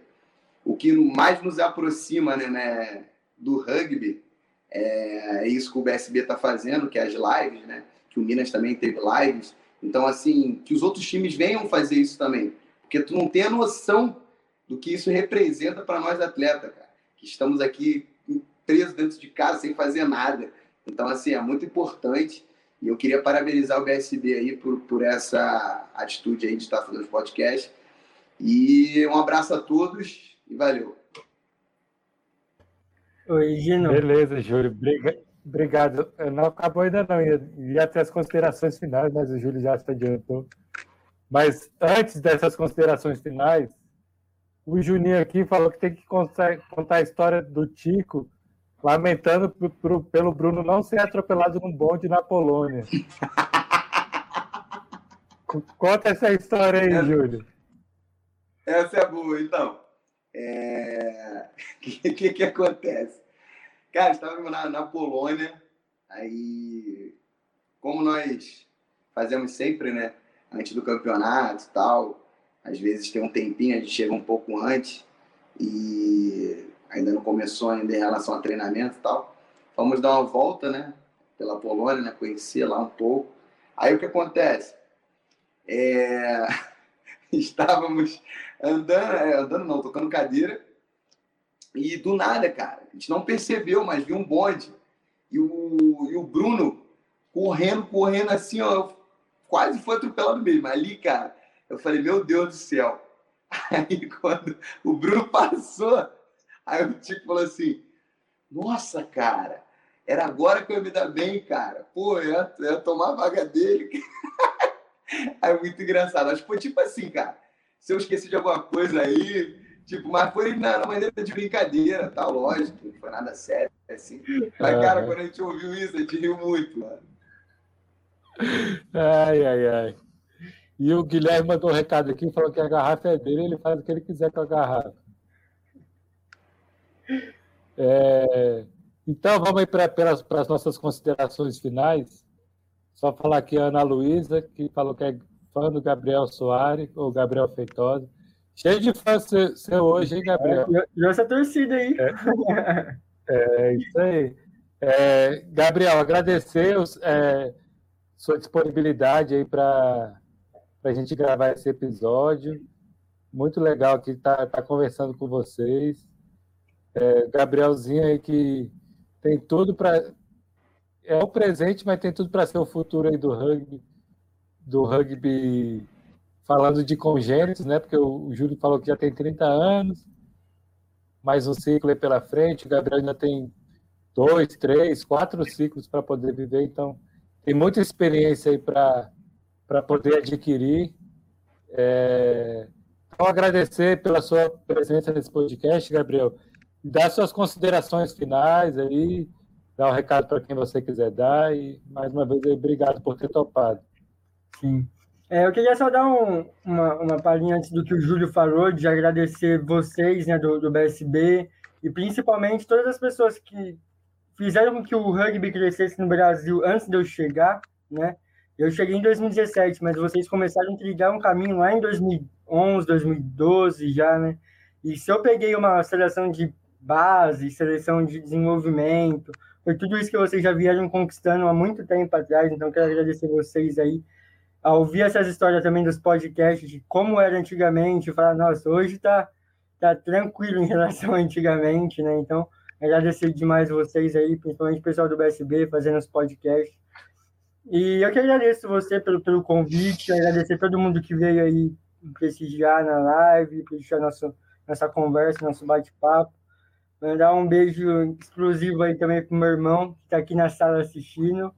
o que mais nos aproxima né, né do rugby é, é isso que o BSB está fazendo, que é as lives, né? Que o Minas também teve lives. Então, assim, que os outros times venham fazer isso também. Porque tu não tem a noção do que isso representa para nós atletas, cara. Que estamos aqui presos dentro de casa sem fazer nada. Então, assim, é muito importante. E eu queria parabenizar o BSB aí por, por essa atitude aí de estar fazendo os podcasts. E um abraço a todos e valeu. Oi, Gino. Beleza, Júlio. Obrigado. Não acabou ainda não. Ia ter as considerações finais, mas o Júlio já se adiantou. Mas antes dessas considerações finais, o Juninho aqui falou que tem que contar a história do Tico lamentando pro, pelo Bruno não ser atropelado num bonde na Polônia. Conta essa história aí, essa, Júlio. Essa é boa, então. O é... que, que, que acontece? Cara, estávamos na, na Polônia, aí, como nós fazemos sempre, né? Antes do campeonato e tal, às vezes tem um tempinho, a gente chega um pouco antes e ainda não começou ainda em relação a treinamento e tal. Vamos dar uma volta, né? Pela Polônia, né? Conhecer lá um pouco. Aí o que acontece? É... Estávamos andando, é, andando não, tocando cadeira. E do nada, cara, a gente não percebeu, mas viu um bonde. E o, e o Bruno correndo, correndo assim, ó, quase foi atropelado mesmo. Ali, cara, eu falei, meu Deus do céu. Aí quando o Bruno passou, Aí o Tico falou assim: Nossa, cara, era agora que eu ia me dar bem, cara. Pô, eu ia, eu ia tomar a vaga dele. Aí muito engraçado. Acho que foi tipo assim, cara. Se eu esqueci de alguma coisa aí, tipo, mas foi na, maneira de brincadeira, tá? Lógico, não foi nada sério, assim. Mas, cara, quando a gente ouviu isso, a gente riu muito, mano. Ai, ai, ai. E o Guilherme mandou um recado aqui, falou que a garrafa é dele, ele faz o que ele quiser com a garrafa. É, então, vamos aí para as nossas considerações finais. Só falar aqui a Ana Luísa, que falou que é fã do Gabriel Soares, ou Gabriel Feitosa. Cheio de fãs seu, seu hoje, hein, Gabriel? É, e essa torcida aí. É, é isso aí. É, Gabriel, agradecer os, é, sua disponibilidade aí para a gente gravar esse episódio. Muito legal aqui estar tá, tá conversando com vocês. É, Gabrielzinho aí que tem tudo para. É o presente, mas tem tudo para ser o futuro aí do rugby, do rugby falando de congênitos, né? Porque o, Júlio falou que já tem 30 anos, mais um ciclo aí pela frente, o Gabriel ainda tem dois, três, quatro ciclos para poder viver, então tem muita experiência aí para poder adquirir. É... Então, agradecer pela sua presença nesse podcast, Gabriel dar suas considerações finais aí, o um recado para quem você quiser dar e mais uma vez obrigado por ter topado. Sim. É, eu queria só dar um, uma, uma palhinha antes do que o Júlio falou, de agradecer vocês né, do, do BSB e principalmente todas as pessoas que fizeram com que o rugby crescesse no Brasil antes de eu chegar, né? Eu cheguei em 2017, mas vocês começaram a trilhar um caminho lá em 2011, 2012 já, né? E se eu peguei uma seleção de base, seleção de desenvolvimento, foi tudo isso que vocês já vieram conquistando há muito tempo atrás, então quero agradecer vocês aí a ouvir essas histórias também dos podcasts, de como era antigamente, falar, nossa, hoje tá, tá tranquilo em relação a antigamente, né? Então, agradecer demais vocês aí, principalmente o pessoal do BSB, fazendo os podcasts. E eu que agradeço você pelo, pelo convite, agradecer todo mundo que veio aí prestigiar na live, prestigiar nosso, nossa conversa, nosso bate-papo. Mandar um beijo exclusivo aí também pro meu irmão, que está aqui na sala assistindo.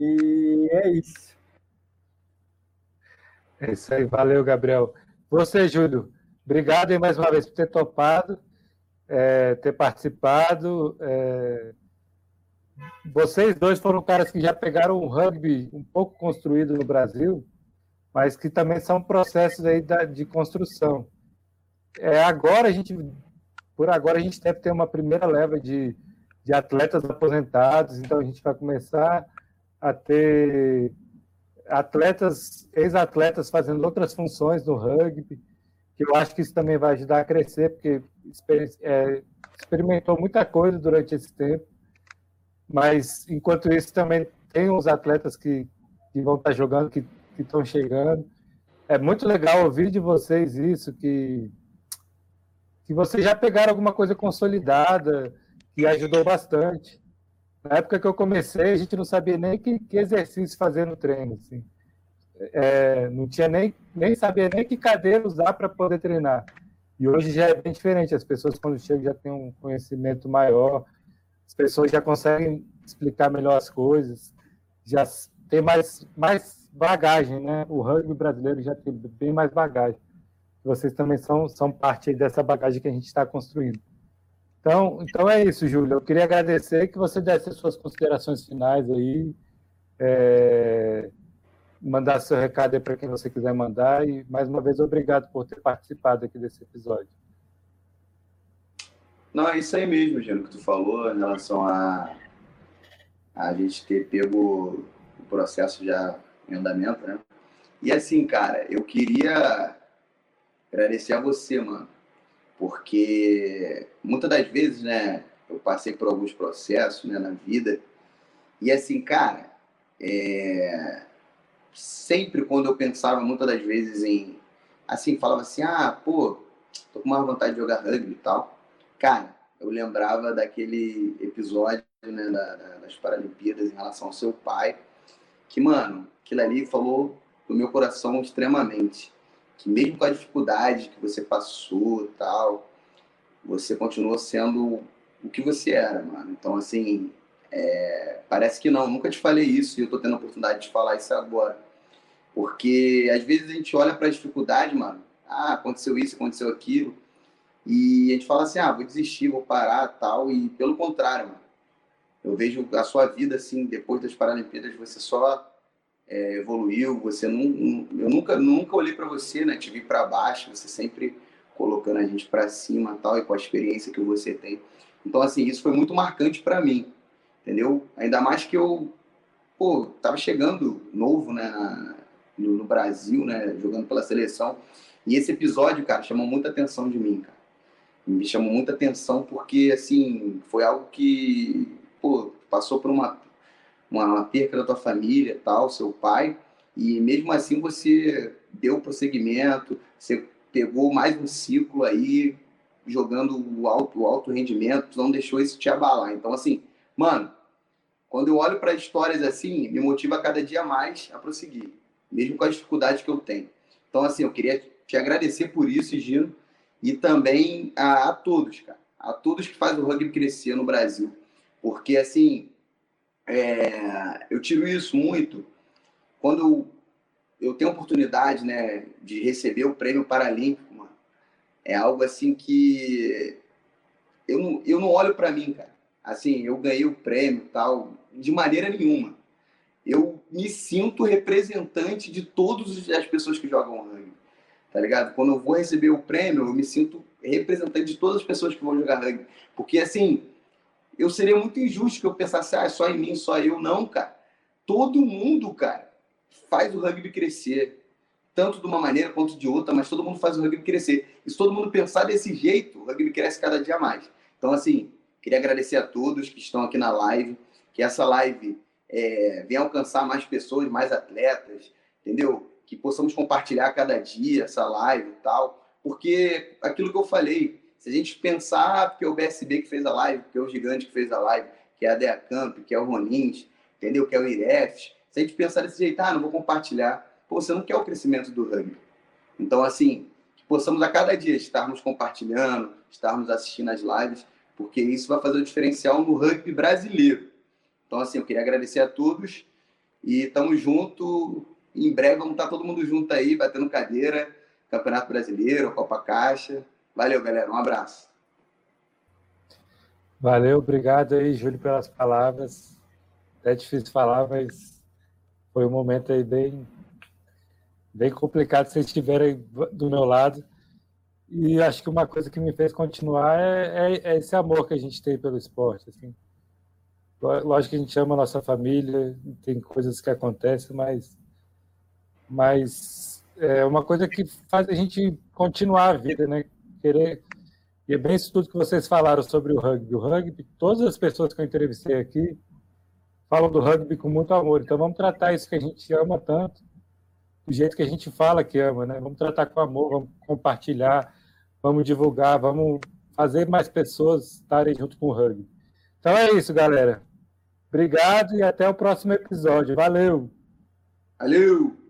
E é isso. É isso aí, valeu, Gabriel. Você, Júlio, obrigado mais uma vez por ter topado, é, ter participado. É... Vocês dois foram caras que já pegaram um rugby um pouco construído no Brasil, mas que também são processos aí de construção. É, agora a gente, por agora a gente deve ter uma primeira leva de, de atletas aposentados, então a gente vai começar a ter atletas, ex-atletas fazendo outras funções no rugby, que eu acho que isso também vai ajudar a crescer, porque é, experimentou muita coisa durante esse tempo, mas enquanto isso também tem uns atletas que, que vão estar jogando, que estão chegando. É muito legal ouvir de vocês isso, que, que vocês já pegaram alguma coisa consolidada, que ajudou bastante. Na época que eu comecei, a gente não sabia nem que, que exercício fazer no treino. Assim. É, não tinha nem, nem sabia nem que cadeira usar para poder treinar. E hoje já é bem diferente. As pessoas, quando chegam, já têm um conhecimento maior. As pessoas já conseguem explicar melhor as coisas. Já tem mais, mais bagagem, né? O rugby brasileiro já tem bem mais bagagem. Vocês também são, são parte dessa bagagem que a gente está construindo. Então, então é isso, Júlio. Eu queria agradecer que você desse as suas considerações finais aí, é, mandar seu recado para quem você quiser mandar e mais uma vez obrigado por ter participado aqui desse episódio. Não, é isso aí mesmo, Gino, que tu falou em relação a a gente ter pego o processo já em andamento, né? E assim, cara, eu queria agradecer a você, mano, porque muitas das vezes, né, eu passei por alguns processos né, na vida, e assim, cara, é... sempre quando eu pensava, muitas das vezes, em. Assim, falava assim: ah, pô, tô com uma vontade de jogar rugby e tal. Cara, eu lembrava daquele episódio né, das Paralimpíadas em relação ao seu pai, que, mano, aquilo ali falou do meu coração extremamente. Que mesmo com a dificuldade que você passou tal, você continuou sendo o que você era, mano. Então, assim, é, parece que não, nunca te falei isso e eu tô tendo a oportunidade de falar isso agora. Porque às vezes a gente olha para a dificuldade, mano. Ah, aconteceu isso, aconteceu aquilo. E a gente fala assim: ah, vou desistir, vou parar tal. E pelo contrário, mano. Eu vejo a sua vida, assim, depois das Paralimpíadas, você só é, evoluiu, você não, eu nunca nunca olhei para você, né? Te vi para baixo, você sempre colocando a gente para cima, tal, e com a experiência que você tem. Então assim, isso foi muito marcante para mim, entendeu? Ainda mais que eu, pô, tava chegando novo, né, na, no, no, Brasil, né, jogando pela seleção. E esse episódio, cara, chamou muita atenção de mim, cara. Me chamou muita atenção porque assim, foi algo que, pô, passou por uma uma, perca da tua família, tal, seu pai, e mesmo assim você deu prosseguimento, você pegou mais um ciclo aí, jogando o alto, alto rendimento, não deixou isso te abalar. Então, assim, mano, quando eu olho para histórias assim, me motiva cada dia mais a prosseguir, mesmo com as dificuldades que eu tenho. Então, assim, eu queria te agradecer por isso, Gino, e também a, a todos, cara, a todos que fazem o rugby crescer no Brasil. Porque, assim, é, eu tiro isso muito quando eu tenho a oportunidade né, de receber o prêmio paralímpico, mano. É algo assim que eu não, eu não olho para mim, cara. Assim, eu ganhei o prêmio tal, de maneira nenhuma. Eu me sinto representante de todas as pessoas que jogam rugby, tá ligado? Quando eu vou receber o prêmio, eu me sinto representante de todas as pessoas que vão jogar rugby. Porque, assim, eu seria muito injusto que eu pensasse, ah, é só em mim, só eu. Não, cara. Todo mundo, cara, faz o rugby crescer. Tanto de uma maneira quanto de outra, mas todo mundo faz o rugby crescer. E se todo mundo pensar desse jeito, o rugby cresce cada dia mais. Então, assim, Queria agradecer a todos que estão aqui na live, que essa live é, venha alcançar mais pessoas, mais atletas, entendeu? Que possamos compartilhar cada dia essa live e tal, porque aquilo que eu falei, se a gente pensar, porque é o BSB que fez a live, porque é o Gigante que fez a live, que é a Dea Camp, que é o Ronins, entendeu? Que é o IREF. Se a gente pensar desse jeito, ah, não vou compartilhar, pô, você não quer o crescimento do rugby. Então, assim, que possamos a cada dia estarmos compartilhando, estarmos assistindo as lives, porque isso vai fazer o diferencial no rugby brasileiro. Então, assim, eu queria agradecer a todos e estamos junto. Em breve vamos estar todo mundo junto aí, batendo cadeira, Campeonato Brasileiro, Copa Caixa. Valeu, galera. Um abraço. Valeu, obrigado aí, Júlio, pelas palavras. É difícil falar, mas foi um momento aí bem, bem complicado vocês estiverem do meu lado. E acho que uma coisa que me fez continuar é, é, é, esse amor que a gente tem pelo esporte. Assim. Lógico que a gente ama a nossa família, tem coisas que acontecem, mas, mas é uma coisa que faz a gente continuar a vida, né? Querer e é bem isso tudo que vocês falaram sobre o rugby. O rugby, todas as pessoas que eu entrevistei aqui falam do rugby com muito amor. Então vamos tratar isso que a gente ama tanto, do jeito que a gente fala que ama, né? Vamos tratar com amor, vamos compartilhar, vamos divulgar, vamos fazer mais pessoas estarem junto com o rugby. Então é isso, galera. Obrigado e até o próximo episódio. Valeu! Valeu!